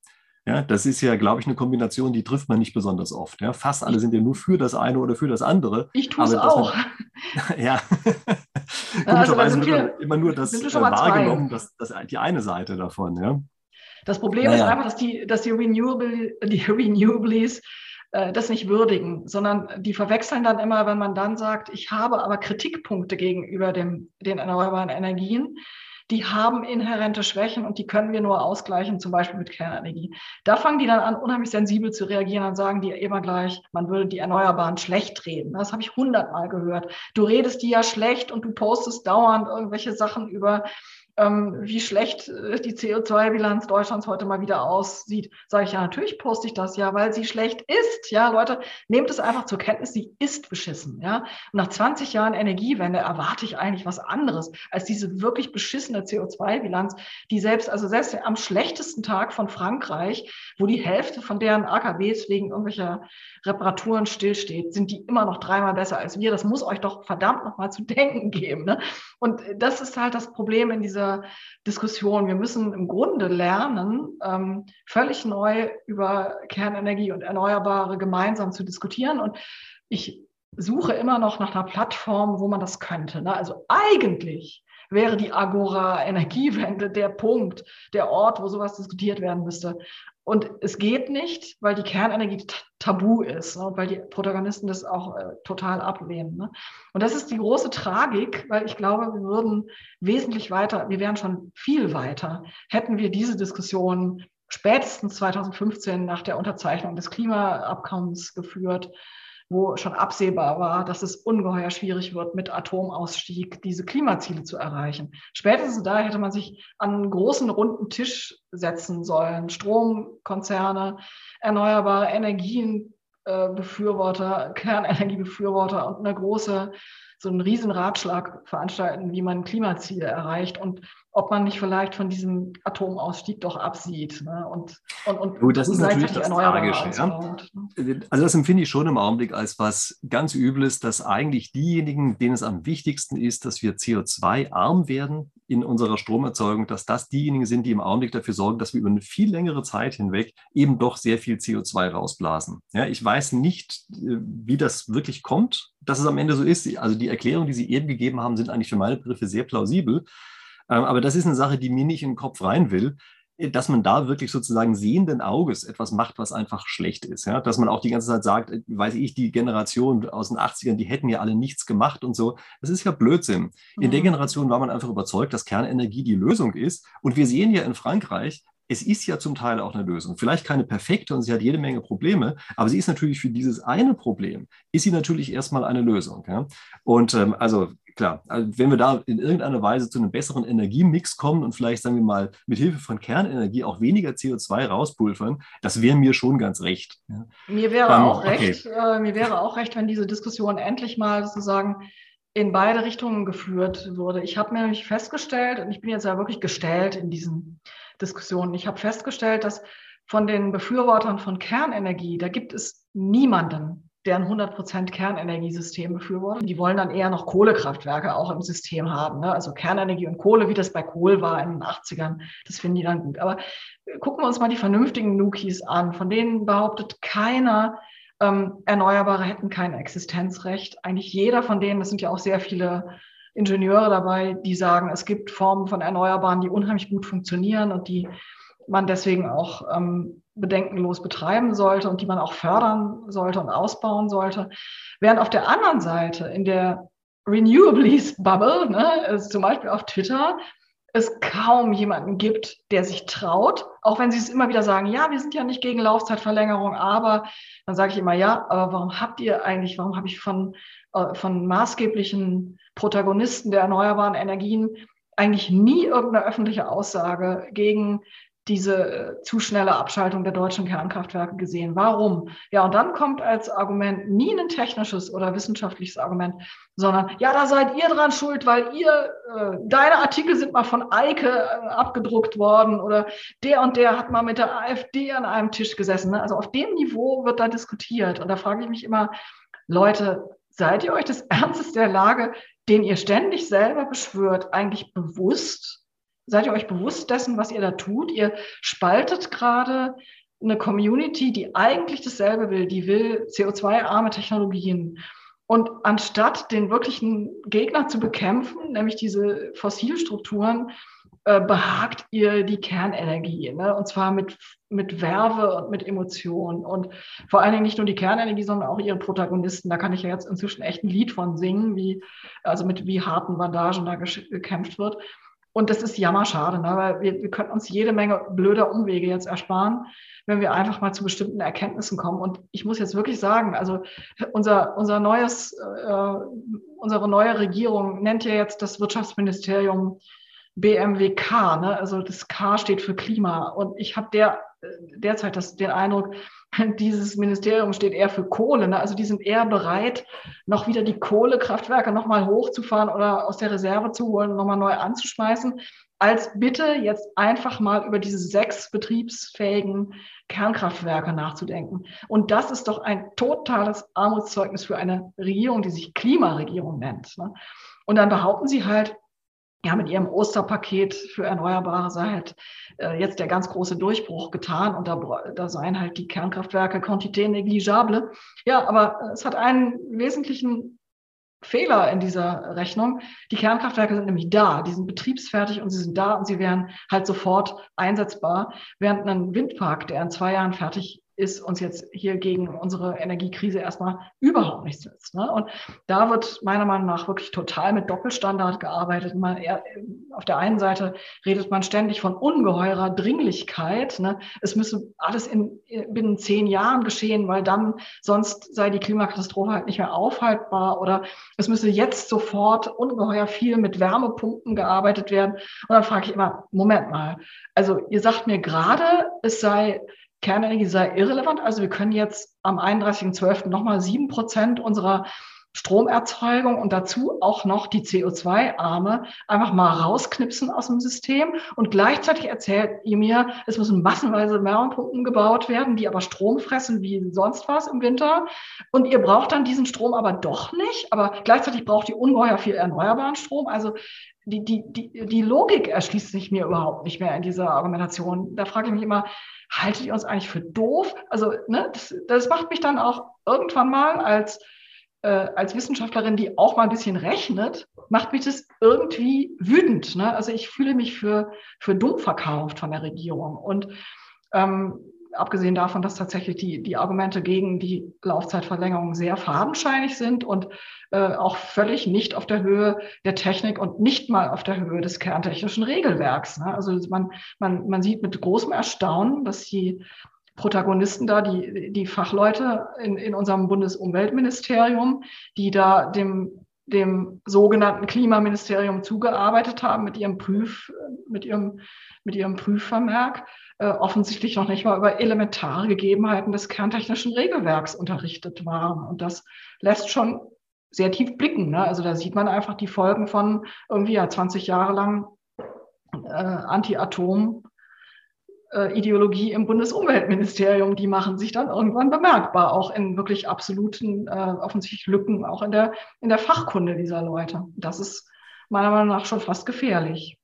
Ja, das ist ja, glaube ich, eine Kombination, die trifft man nicht besonders oft. Ja, fast alle sind ja nur für das eine oder für das andere. Ich tue es auch. Man, ja. Also, Komischerweise wird wir, immer nur das äh, wahrgenommen, das, das, die eine Seite davon. Ja. Das Problem naja. ist einfach, dass die, dass die, Renewable, die Renewables äh, das nicht würdigen, sondern die verwechseln dann immer, wenn man dann sagt, ich habe aber Kritikpunkte gegenüber dem, den erneuerbaren Energien die haben inhärente Schwächen und die können wir nur ausgleichen, zum Beispiel mit Kernenergie. Da fangen die dann an, unheimlich sensibel zu reagieren und sagen die immer gleich, man würde die Erneuerbaren schlecht reden. Das habe ich hundertmal gehört. Du redest die ja schlecht und du postest dauernd irgendwelche Sachen über wie schlecht äh, die CO2-Bilanz Deutschlands heute mal wieder aussieht, sage ich ja, natürlich poste ich das ja, weil sie schlecht ist. Ja, Leute, nehmt es einfach zur Kenntnis, sie ist beschissen. Ja, nach 20 Jahren Energiewende erwarte ich eigentlich was anderes als diese wirklich beschissene CO2-Bilanz, die selbst, also selbst am schlechtesten Tag von Frankreich, wo die Hälfte von deren AKWs wegen irgendwelcher Reparaturen stillsteht, sind die immer noch dreimal besser als wir. Das muss euch doch verdammt nochmal zu denken geben. Ne? Und das ist halt das Problem in dieser Diskussion. Wir müssen im Grunde lernen, ähm, völlig neu über Kernenergie und Erneuerbare gemeinsam zu diskutieren. Und ich suche immer noch nach einer Plattform, wo man das könnte. Ne? Also eigentlich wäre die Agora Energiewende der Punkt, der Ort, wo sowas diskutiert werden müsste. Und es geht nicht, weil die Kernenergie tabu ist ne, weil die Protagonisten das auch äh, total ablehnen. Ne? Und das ist die große Tragik, weil ich glaube, wir würden wesentlich weiter, wir wären schon viel weiter, hätten wir diese Diskussion spätestens 2015 nach der Unterzeichnung des Klimaabkommens geführt wo schon absehbar war, dass es ungeheuer schwierig wird, mit Atomausstieg diese Klimaziele zu erreichen. Spätestens da hätte man sich an einen großen runden Tisch setzen sollen. Stromkonzerne, erneuerbare Energienbefürworter, Kernenergiebefürworter und eine große so einen riesen Ratschlag veranstalten, wie man Klimaziele erreicht und ob man nicht vielleicht von diesem Atomausstieg doch absieht. Ne? Und, und, und Gut, das ist natürlich das Tragische. Ja? Ne? Also das empfinde ich schon im Augenblick als was ganz Übles, dass eigentlich diejenigen, denen es am wichtigsten ist, dass wir CO2-arm werden in unserer Stromerzeugung, dass das diejenigen sind, die im Augenblick dafür sorgen, dass wir über eine viel längere Zeit hinweg eben doch sehr viel CO2 rausblasen. Ja, ich weiß nicht, äh, wie das wirklich kommt, dass es am Ende so ist. Also die Erklärungen, die Sie eben gegeben haben, sind eigentlich für meine Begriffe sehr plausibel. Ähm, aber das ist eine Sache, die mir nicht in den Kopf rein will, dass man da wirklich sozusagen sehenden Auges etwas macht, was einfach schlecht ist. Ja? Dass man auch die ganze Zeit sagt, äh, weiß ich, die Generation aus den 80ern, die hätten ja alle nichts gemacht und so. Das ist ja Blödsinn. In mhm. der Generation war man einfach überzeugt, dass Kernenergie die Lösung ist. Und wir sehen ja in Frankreich, es ist ja zum Teil auch eine Lösung. Vielleicht keine perfekte und sie hat jede Menge Probleme, aber sie ist natürlich für dieses eine Problem, ist sie natürlich erstmal eine Lösung. Ja? Und ähm, also klar, also wenn wir da in irgendeiner Weise zu einem besseren Energiemix kommen und vielleicht, sagen wir mal, mit Hilfe von Kernenergie auch weniger CO2 rauspulvern, das wäre mir schon ganz recht. Ja? Mir wäre ähm, auch okay. recht, äh, mir wäre auch recht, wenn diese Diskussion endlich mal sozusagen in beide Richtungen geführt wurde. Ich habe nämlich festgestellt, und ich bin jetzt ja wirklich gestellt in diesen Diskussionen, ich habe festgestellt, dass von den Befürwortern von Kernenergie, da gibt es niemanden, der ein 100% Kernenergiesystem befürwortet. Die wollen dann eher noch Kohlekraftwerke auch im System haben. Ne? Also Kernenergie und Kohle, wie das bei Kohl war in den 80ern, das finden die dann gut. Aber gucken wir uns mal die vernünftigen Nukis an. Von denen behauptet keiner, ähm, Erneuerbare hätten kein Existenzrecht. Eigentlich jeder von denen, das sind ja auch sehr viele Ingenieure dabei, die sagen, es gibt Formen von Erneuerbaren, die unheimlich gut funktionieren und die man deswegen auch ähm, bedenkenlos betreiben sollte und die man auch fördern sollte und ausbauen sollte. Während auf der anderen Seite in der Renewables Bubble, ne, zum Beispiel auf Twitter, es kaum jemanden gibt, der sich traut, auch wenn sie es immer wieder sagen, ja, wir sind ja nicht gegen Laufzeitverlängerung, aber dann sage ich immer, ja, aber warum habt ihr eigentlich, warum habe ich von, äh, von maßgeblichen Protagonisten der erneuerbaren Energien eigentlich nie irgendeine öffentliche Aussage gegen diese äh, zu schnelle Abschaltung der deutschen Kernkraftwerke gesehen. Warum? Ja, und dann kommt als Argument nie ein technisches oder wissenschaftliches Argument, sondern ja, da seid ihr dran schuld, weil ihr, äh, deine Artikel sind mal von Eike äh, abgedruckt worden oder der und der hat mal mit der AfD an einem Tisch gesessen. Ne? Also auf dem Niveau wird da diskutiert. Und da frage ich mich immer, Leute, seid ihr euch des Ernstes der Lage, den ihr ständig selber beschwört, eigentlich bewusst? Seid ihr euch bewusst dessen, was ihr da tut? Ihr spaltet gerade eine Community, die eigentlich dasselbe will, die will CO2-arme Technologien. Und anstatt den wirklichen Gegner zu bekämpfen, nämlich diese Fossilstrukturen, äh, behagt ihr die Kernenergie. Ne? Und zwar mit, mit Werbe und mit Emotionen. Und vor allen Dingen nicht nur die Kernenergie, sondern auch ihre Protagonisten. Da kann ich ja jetzt inzwischen echt ein Lied von singen, wie, also mit wie harten Bandagen da gekämpft wird. Und das ist jammerschade, ne? weil wir, wir könnten uns jede Menge blöder Umwege jetzt ersparen, wenn wir einfach mal zu bestimmten Erkenntnissen kommen. Und ich muss jetzt wirklich sagen, also unser, unser neues, äh, unsere neue Regierung nennt ja jetzt das Wirtschaftsministerium BMWK, ne? also das K steht für Klima. Und ich habe der, derzeit das, den Eindruck, dieses Ministerium steht eher für Kohle. Ne? Also die sind eher bereit, noch wieder die Kohlekraftwerke nochmal hochzufahren oder aus der Reserve zu holen nochmal neu anzuschmeißen, als bitte jetzt einfach mal über diese sechs betriebsfähigen Kernkraftwerke nachzudenken. Und das ist doch ein totales Armutszeugnis für eine Regierung, die sich Klimaregierung nennt. Ne? Und dann behaupten sie halt, ja, mit ihrem Osterpaket für Erneuerbare sei halt äh, jetzt der ganz große Durchbruch getan und da, da seien halt die Kernkraftwerke quantité negligible. Ja, aber es hat einen wesentlichen Fehler in dieser Rechnung. Die Kernkraftwerke sind nämlich da, die sind betriebsfertig und sie sind da und sie wären halt sofort einsetzbar, während ein Windpark, der in zwei Jahren fertig ist uns jetzt hier gegen unsere Energiekrise erstmal überhaupt nichts nützt. Ne? Und da wird meiner Meinung nach wirklich total mit Doppelstandard gearbeitet. Man, auf der einen Seite redet man ständig von ungeheurer Dringlichkeit. Ne? Es müsse alles in, binnen zehn Jahren geschehen, weil dann sonst sei die Klimakatastrophe halt nicht mehr aufhaltbar oder es müsse jetzt sofort ungeheuer viel mit Wärmepumpen gearbeitet werden. Und dann frage ich immer, Moment mal, also ihr sagt mir gerade, es sei Kernenergie sei irrelevant. Also wir können jetzt am 31.12. nochmal sieben Prozent unserer Stromerzeugung und dazu auch noch die CO2-Arme einfach mal rausknipsen aus dem System. Und gleichzeitig erzählt ihr mir, es müssen massenweise Wärmepumpen gebaut werden, die aber Strom fressen wie sonst was im Winter. Und ihr braucht dann diesen Strom aber doch nicht. Aber gleichzeitig braucht ihr ungeheuer viel erneuerbaren Strom. Also die, die, die, die Logik erschließt sich mir überhaupt nicht mehr in dieser Argumentation. Da frage ich mich immer, haltet ihr uns eigentlich für doof? Also ne, das, das macht mich dann auch irgendwann mal als, äh, als Wissenschaftlerin, die auch mal ein bisschen rechnet, macht mich das irgendwie wütend. Ne? Also ich fühle mich für, für dumm verkauft von der Regierung. Und ähm, abgesehen davon, dass tatsächlich die, die Argumente gegen die Laufzeitverlängerung sehr fadenscheinig sind und äh, auch völlig nicht auf der Höhe der Technik und nicht mal auf der Höhe des kerntechnischen Regelwerks. Ne? Also man, man, man sieht mit großem Erstaunen, dass die Protagonisten da, die, die Fachleute in, in unserem Bundesumweltministerium, die da dem dem sogenannten Klimaministerium zugearbeitet haben mit ihrem Prüf, mit ihrem, mit ihrem Prüfvermerk, äh, offensichtlich noch nicht mal über elementare Gegebenheiten des kerntechnischen Regelwerks unterrichtet waren. Und das lässt schon sehr tief blicken. Ne? Also da sieht man einfach die Folgen von irgendwie ja 20 Jahre lang äh, Anti-Atom Ideologie im Bundesumweltministerium, die machen sich dann irgendwann bemerkbar, auch in wirklich absoluten, äh, offensichtlich Lücken, auch in der, in der Fachkunde dieser Leute. Das ist meiner Meinung nach schon fast gefährlich.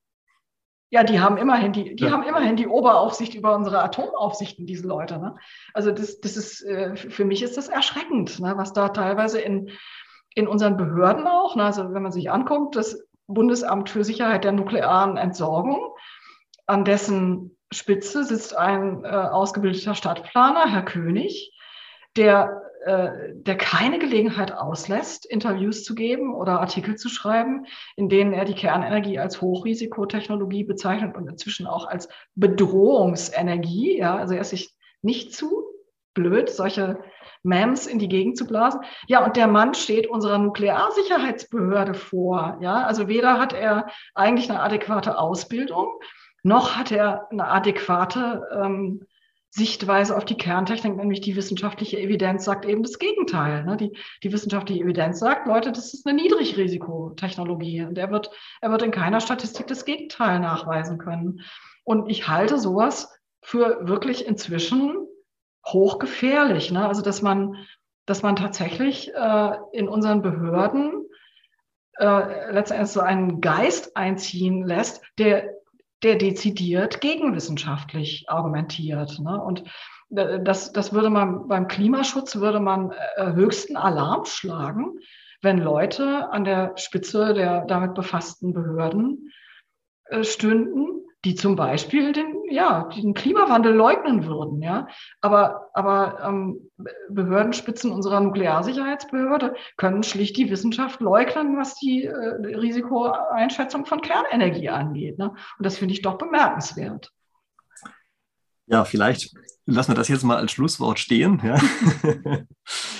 Ja, die haben immerhin die, die ja. haben immerhin die Oberaufsicht über unsere Atomaufsichten, diese Leute. Ne? Also das, das ist, äh, für mich ist das erschreckend, ne? was da teilweise in, in unseren Behörden auch, ne? also wenn man sich anguckt, das Bundesamt für Sicherheit der nuklearen Entsorgung, an dessen Spitze sitzt ein äh, ausgebildeter Stadtplaner, Herr König, der äh, der keine Gelegenheit auslässt, Interviews zu geben oder Artikel zu schreiben, in denen er die Kernenergie als Hochrisikotechnologie bezeichnet und inzwischen auch als Bedrohungsenergie. Ja, also er ist sich nicht zu blöd, solche Mems in die Gegend zu blasen. Ja, und der Mann steht unserer Nuklearsicherheitsbehörde vor. Ja, also weder hat er eigentlich eine adäquate Ausbildung, noch hat er eine adäquate ähm, Sichtweise auf die Kerntechnik, nämlich die wissenschaftliche Evidenz sagt eben das Gegenteil. Ne? Die, die wissenschaftliche Evidenz sagt, Leute, das ist eine Niedrigrisikotechnologie und er wird, er wird in keiner Statistik das Gegenteil nachweisen können. Und ich halte sowas für wirklich inzwischen hochgefährlich. Ne? Also dass man, dass man tatsächlich äh, in unseren Behörden äh, letztendlich so einen Geist einziehen lässt, der der dezidiert gegenwissenschaftlich argumentiert. Ne? Und äh, das, das würde man beim Klimaschutz würde man äh, höchsten Alarm schlagen, wenn Leute an der Spitze der damit befassten Behörden äh, stünden, die zum Beispiel den, ja, den Klimawandel leugnen würden. Ja? Aber, aber ähm, Behördenspitzen unserer Nuklearsicherheitsbehörde können schlicht die Wissenschaft leugnen, was die äh, Risikoeinschätzung von Kernenergie angeht. Ne? Und das finde ich doch bemerkenswert. Ja, vielleicht lassen wir das jetzt mal als Schlusswort stehen. Ja.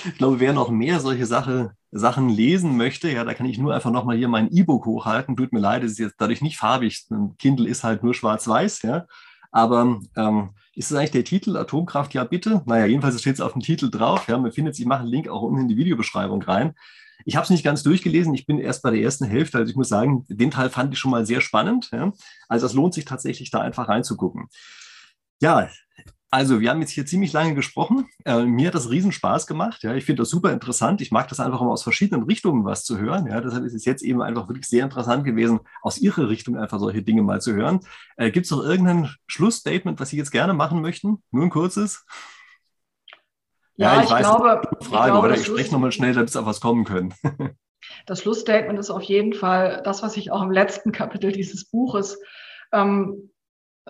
ich glaube, wer noch mehr solche Sache, Sachen lesen möchte, ja, da kann ich nur einfach nochmal hier mein E-Book hochhalten. Tut mir leid, es ist jetzt dadurch nicht farbig. Ein Kindle ist halt nur schwarz-weiß, ja. Aber ähm, ist das eigentlich der Titel Atomkraft? Ja, bitte. Naja, jedenfalls steht es auf dem Titel drauf. Ja, man findet, ich mache einen Link auch unten in die Videobeschreibung rein. Ich habe es nicht ganz durchgelesen. Ich bin erst bei der ersten Hälfte. Also ich muss sagen, den Teil fand ich schon mal sehr spannend. Ja. Also es lohnt sich tatsächlich, da einfach reinzugucken. Ja, also wir haben jetzt hier ziemlich lange gesprochen. Äh, mir hat das riesen Spaß gemacht. Ja, ich finde das super interessant. Ich mag das einfach mal aus verschiedenen Richtungen was zu hören. Ja, deshalb ist es jetzt eben einfach wirklich sehr interessant gewesen, aus Ihrer Richtung einfach solche Dinge mal zu hören. Äh, Gibt es noch irgendein Schlussstatement, was Sie jetzt gerne machen möchten? Nur ein kurzes. Ja, ja ich, ich, weiß, glaube, Frage, ich glaube, oder ich spreche nochmal schnell, damit Sie auf was kommen können. das Schlussstatement ist auf jeden Fall das, was ich auch im letzten Kapitel dieses Buches ähm,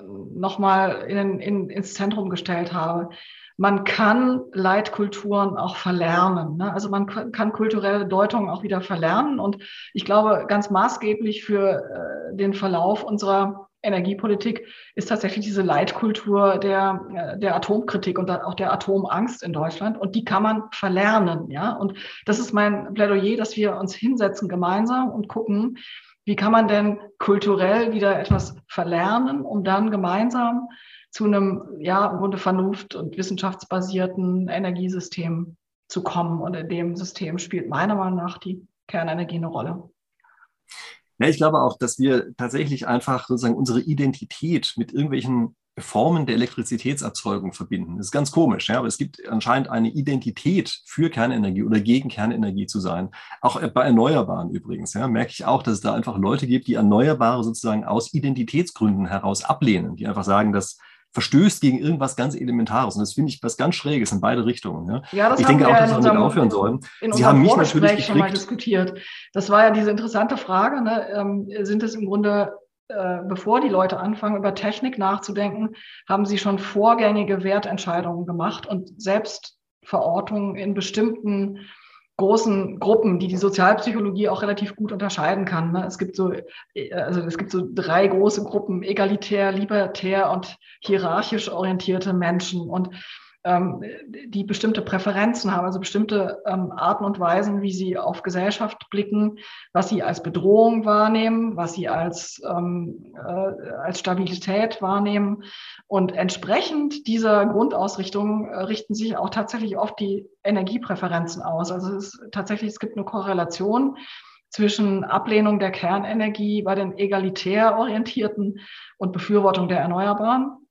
nochmal in, in, ins Zentrum gestellt habe. Man kann Leitkulturen auch verlernen. Ne? Also man kann kulturelle Deutungen auch wieder verlernen. Und ich glaube, ganz maßgeblich für äh, den Verlauf unserer Energiepolitik ist tatsächlich diese Leitkultur der, äh, der Atomkritik und auch der Atomangst in Deutschland. Und die kann man verlernen. Ja? Und das ist mein Plädoyer, dass wir uns hinsetzen gemeinsam und gucken, wie kann man denn kulturell wieder etwas verlernen, um dann gemeinsam zu einem, ja, im Grunde vernunft- und wissenschaftsbasierten Energiesystem zu kommen? Und in dem System spielt meiner Meinung nach die Kernenergie eine Rolle. Ja, ich glaube auch, dass wir tatsächlich einfach sozusagen unsere Identität mit irgendwelchen Formen der Elektrizitätserzeugung verbinden. Das ist ganz komisch, ja, aber es gibt anscheinend eine Identität für Kernenergie oder gegen Kernenergie zu sein. Auch bei Erneuerbaren übrigens, ja, merke ich auch, dass es da einfach Leute gibt, die Erneuerbare sozusagen aus Identitätsgründen heraus ablehnen, die einfach sagen, dass verstößt gegen irgendwas ganz Elementares. Und das finde ich was ganz Schräges in beide Richtungen. Ja, ja das ich denke auch, dass wir damit aufhören sollen. Sie haben mich natürlich schon mal diskutiert. Das war ja diese interessante Frage. Ne? Ähm, sind es im Grunde äh, bevor die Leute anfangen, über Technik nachzudenken, haben sie schon vorgängige Wertentscheidungen gemacht und Selbstverortungen in bestimmten großen Gruppen, die die Sozialpsychologie auch relativ gut unterscheiden kann. Ne? Es gibt so, äh, also es gibt so drei große Gruppen: egalitär, libertär und hierarchisch orientierte Menschen. Und die bestimmte Präferenzen haben, also bestimmte ähm, Arten und Weisen, wie sie auf Gesellschaft blicken, was sie als Bedrohung wahrnehmen, was sie als, ähm, äh, als Stabilität wahrnehmen. Und entsprechend dieser Grundausrichtung äh, richten sich auch tatsächlich oft die Energiepräferenzen aus. Also es ist tatsächlich, es gibt eine Korrelation zwischen Ablehnung der Kernenergie bei den egalitär orientierten und Befürwortung der Erneuerbaren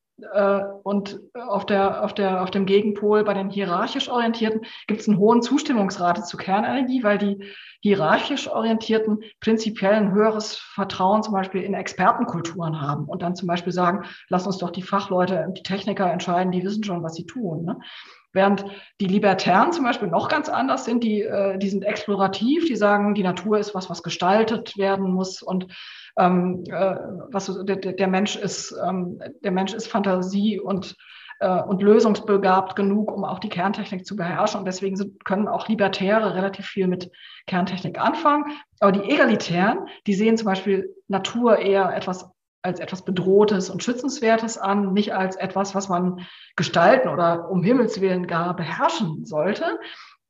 und auf, der, auf, der, auf dem Gegenpol bei den hierarchisch Orientierten gibt es einen hohen Zustimmungsrate zu Kernenergie, weil die hierarchisch Orientierten prinzipiell ein höheres Vertrauen zum Beispiel in Expertenkulturen haben und dann zum Beispiel sagen, lass uns doch die Fachleute, die Techniker entscheiden, die wissen schon, was sie tun. Ne? Während die Libertären zum Beispiel noch ganz anders sind, die, äh, die sind explorativ, die sagen, die Natur ist was, was gestaltet werden muss und ähm, äh, was der, der Mensch ist, ähm, der Mensch ist Fantasie und äh, und lösungsbegabt genug, um auch die Kerntechnik zu beherrschen. Und deswegen sind, können auch Libertäre relativ viel mit Kerntechnik anfangen. Aber die Egalitären, die sehen zum Beispiel Natur eher etwas als etwas Bedrohtes und Schützenswertes an, nicht als etwas, was man gestalten oder um Himmels Willen gar beherrschen sollte.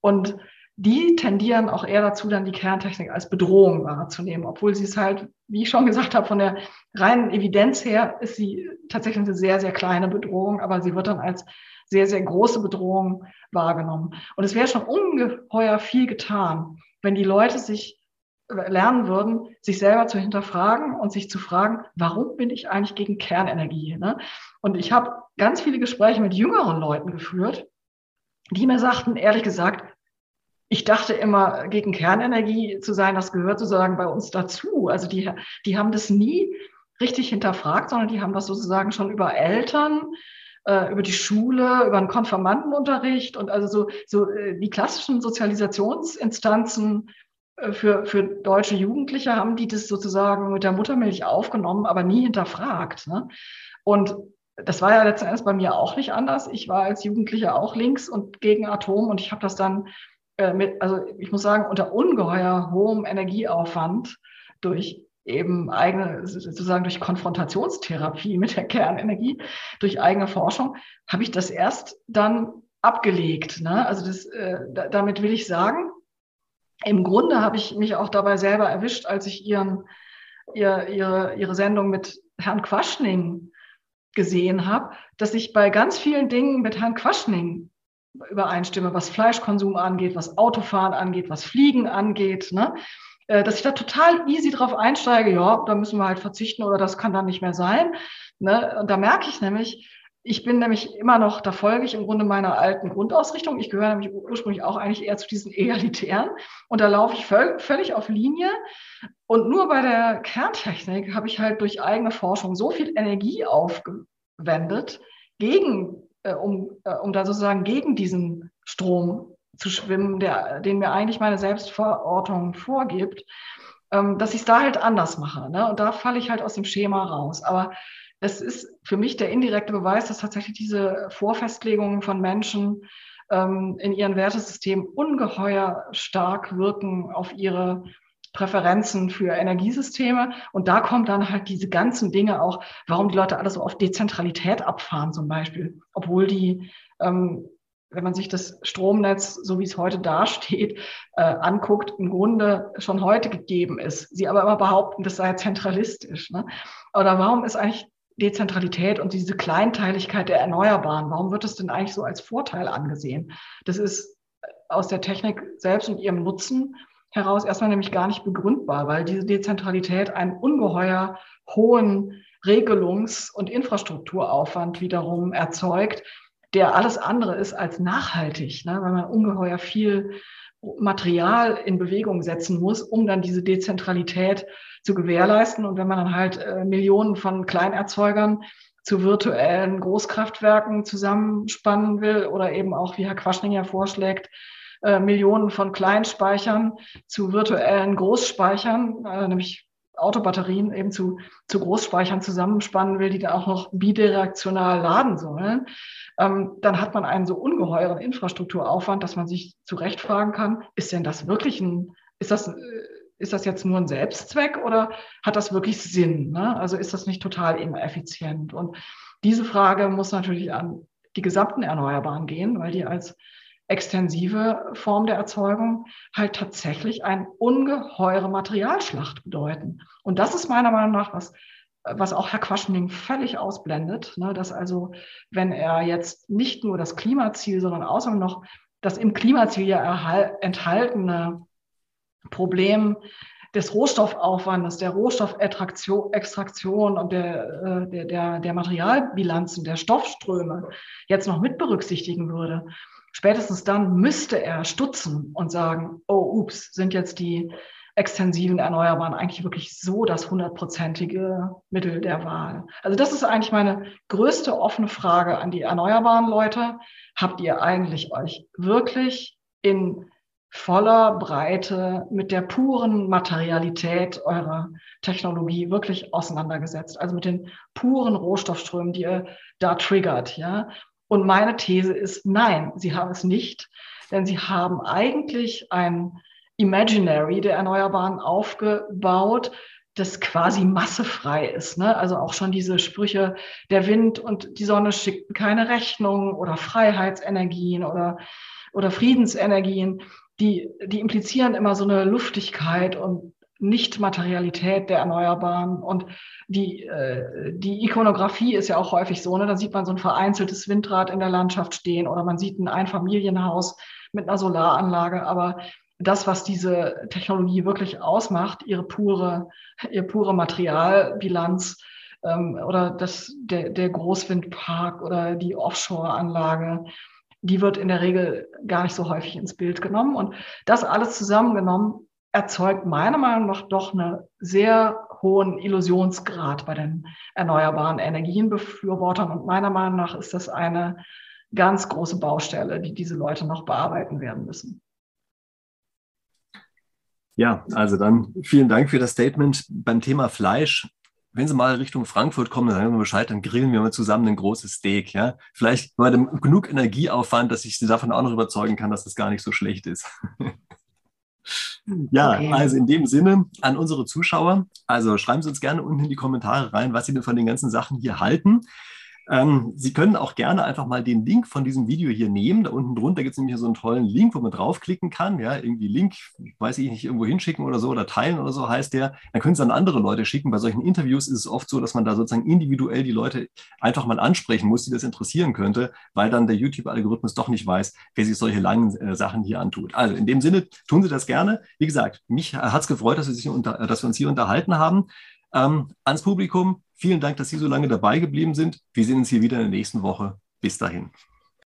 Und die tendieren auch eher dazu, dann die Kerntechnik als Bedrohung wahrzunehmen, obwohl sie es halt, wie ich schon gesagt habe, von der reinen Evidenz her ist sie tatsächlich eine sehr, sehr kleine Bedrohung, aber sie wird dann als sehr, sehr große Bedrohung wahrgenommen. Und es wäre schon ungeheuer viel getan, wenn die Leute sich lernen würden, sich selber zu hinterfragen und sich zu fragen, warum bin ich eigentlich gegen Kernenergie? Ne? Und ich habe ganz viele Gespräche mit jüngeren Leuten geführt, die mir sagten, ehrlich gesagt, ich dachte immer, gegen Kernenergie zu sein, das gehört sozusagen bei uns dazu. Also die, die haben das nie richtig hinterfragt, sondern die haben das sozusagen schon über Eltern, äh, über die Schule, über den Konfirmandenunterricht und also so, so äh, die klassischen Sozialisationsinstanzen äh, für, für deutsche Jugendliche haben die das sozusagen mit der Muttermilch aufgenommen, aber nie hinterfragt. Ne? Und das war ja letzten Endes bei mir auch nicht anders. Ich war als Jugendlicher auch links und gegen Atom und ich habe das dann äh, mit, also ich muss sagen, unter ungeheuer hohem Energieaufwand durch eben eigene, sozusagen durch Konfrontationstherapie mit der Kernenergie, durch eigene Forschung, habe ich das erst dann abgelegt. Ne? Also das, äh, damit will ich sagen, im Grunde habe ich mich auch dabei selber erwischt, als ich ihren, ihr, ihre, ihre Sendung mit Herrn Quaschning gesehen habe, dass ich bei ganz vielen Dingen mit Herrn Quaschning übereinstimme, was Fleischkonsum angeht, was Autofahren angeht, was Fliegen angeht, ne? Äh, dass ich da total easy drauf einsteige, ja, da müssen wir halt verzichten oder das kann dann nicht mehr sein. Ne? Und da merke ich nämlich, ich bin nämlich immer noch, da folge ich im Grunde meiner alten Grundausrichtung. Ich gehöre nämlich ursprünglich auch eigentlich eher zu diesen Egalitären. Und da laufe ich völ völlig auf Linie. Und nur bei der Kerntechnik habe ich halt durch eigene Forschung so viel Energie aufgewendet, gegen, äh, um, äh, um da sozusagen gegen diesen Strom zu schwimmen, der, den mir eigentlich meine Selbstverortung vorgibt, ähm, dass ich es da halt anders mache. Ne? Und da falle ich halt aus dem Schema raus. Aber es ist für mich der indirekte Beweis, dass tatsächlich diese Vorfestlegungen von Menschen ähm, in ihren Wertesystemen ungeheuer stark wirken auf ihre Präferenzen für Energiesysteme. Und da kommt dann halt diese ganzen Dinge auch, warum die Leute alles so auf Dezentralität abfahren zum Beispiel, obwohl die, ähm, wenn man sich das Stromnetz, so wie es heute dasteht, äh, anguckt, im Grunde schon heute gegeben ist. Sie aber immer behaupten, das sei zentralistisch. Ne? Oder warum ist eigentlich Dezentralität und diese Kleinteiligkeit der Erneuerbaren, warum wird das denn eigentlich so als Vorteil angesehen? Das ist aus der Technik selbst und ihrem Nutzen heraus erstmal nämlich gar nicht begründbar, weil diese Dezentralität einen ungeheuer hohen Regelungs- und Infrastrukturaufwand wiederum erzeugt, der alles andere ist als nachhaltig, ne? weil man ungeheuer viel Material in Bewegung setzen muss, um dann diese Dezentralität zu gewährleisten. Und wenn man dann halt äh, Millionen von Kleinerzeugern zu virtuellen Großkraftwerken zusammenspannen will oder eben auch, wie Herr Quaschning ja vorschlägt, äh, Millionen von Kleinspeichern zu virtuellen Großspeichern, äh, nämlich Autobatterien eben zu, zu Großspeichern zusammenspannen will, die dann auch noch bidirektional laden sollen, ähm, dann hat man einen so ungeheuren Infrastrukturaufwand, dass man sich zu Recht fragen kann, ist denn das wirklich ein, ist das, äh, ist das jetzt nur ein Selbstzweck oder hat das wirklich Sinn? Ne? Also ist das nicht total ineffizient? Und diese Frage muss natürlich an die gesamten Erneuerbaren gehen, weil die als extensive Form der Erzeugung halt tatsächlich eine ungeheure Materialschlacht bedeuten. Und das ist meiner Meinung nach was, was auch Herr Quaschning völlig ausblendet, ne, dass also, wenn er jetzt nicht nur das Klimaziel, sondern außerdem noch das im Klimaziel ja enthaltene Problem des Rohstoffaufwandes, der Rohstoffextraktion und der, äh, der, der, der Materialbilanzen, der Stoffströme jetzt noch mit berücksichtigen würde, spätestens dann müsste er stutzen und sagen, oh, ups, sind jetzt die extensiven Erneuerbaren eigentlich wirklich so das hundertprozentige Mittel der Wahl? Also das ist eigentlich meine größte offene Frage an die erneuerbaren Leute. Habt ihr eigentlich euch wirklich in voller Breite mit der puren Materialität eurer Technologie wirklich auseinandergesetzt? Also mit den puren Rohstoffströmen, die ihr da triggert, ja? Und meine These ist, nein, sie haben es nicht, denn sie haben eigentlich ein Imaginary der Erneuerbaren aufgebaut, das quasi massefrei ist. Ne? Also auch schon diese Sprüche, der Wind und die Sonne schickten keine Rechnung oder Freiheitsenergien oder, oder Friedensenergien, die, die implizieren immer so eine Luftigkeit und Nicht-Materialität der Erneuerbaren. Und die, äh, die Ikonografie ist ja auch häufig so, ne? da sieht man so ein vereinzeltes Windrad in der Landschaft stehen oder man sieht ein Einfamilienhaus mit einer Solaranlage, aber das, was diese Technologie wirklich ausmacht, ihre pure, ihre pure Materialbilanz ähm, oder das, der, der Großwindpark oder die Offshore-Anlage, die wird in der Regel gar nicht so häufig ins Bild genommen. Und das alles zusammengenommen erzeugt meiner Meinung nach doch einen sehr hohen Illusionsgrad bei den erneuerbaren Energienbefürwortern. Und meiner Meinung nach ist das eine ganz große Baustelle, die diese Leute noch bearbeiten werden müssen. Ja, also dann vielen Dank für das Statement beim Thema Fleisch. Wenn Sie mal Richtung Frankfurt kommen, dann sagen wir Bescheid, dann grillen wir mal zusammen ein großes Steak. Ja? Vielleicht mal genug Energieaufwand, dass ich Sie davon auch noch überzeugen kann, dass das gar nicht so schlecht ist. ja, okay. also in dem Sinne an unsere Zuschauer, also schreiben Sie uns gerne unten in die Kommentare rein, was Sie denn von den ganzen Sachen hier halten. Ähm, Sie können auch gerne einfach mal den Link von diesem Video hier nehmen. Da unten drunter gibt es nämlich so einen tollen Link, wo man draufklicken kann. Ja, irgendwie Link, weiß ich nicht, irgendwo hinschicken oder so oder teilen oder so heißt der. Dann können Sie an andere Leute schicken. Bei solchen Interviews ist es oft so, dass man da sozusagen individuell die Leute einfach mal ansprechen muss, die das interessieren könnte, weil dann der YouTube-Algorithmus doch nicht weiß, wer sich solche langen äh, Sachen hier antut. Also in dem Sinne tun Sie das gerne. Wie gesagt, mich hat es gefreut, dass wir, unter, dass wir uns hier unterhalten haben. Ähm, ans Publikum, vielen Dank, dass Sie so lange dabei geblieben sind. Wir sehen uns hier wieder in der nächsten Woche. Bis dahin.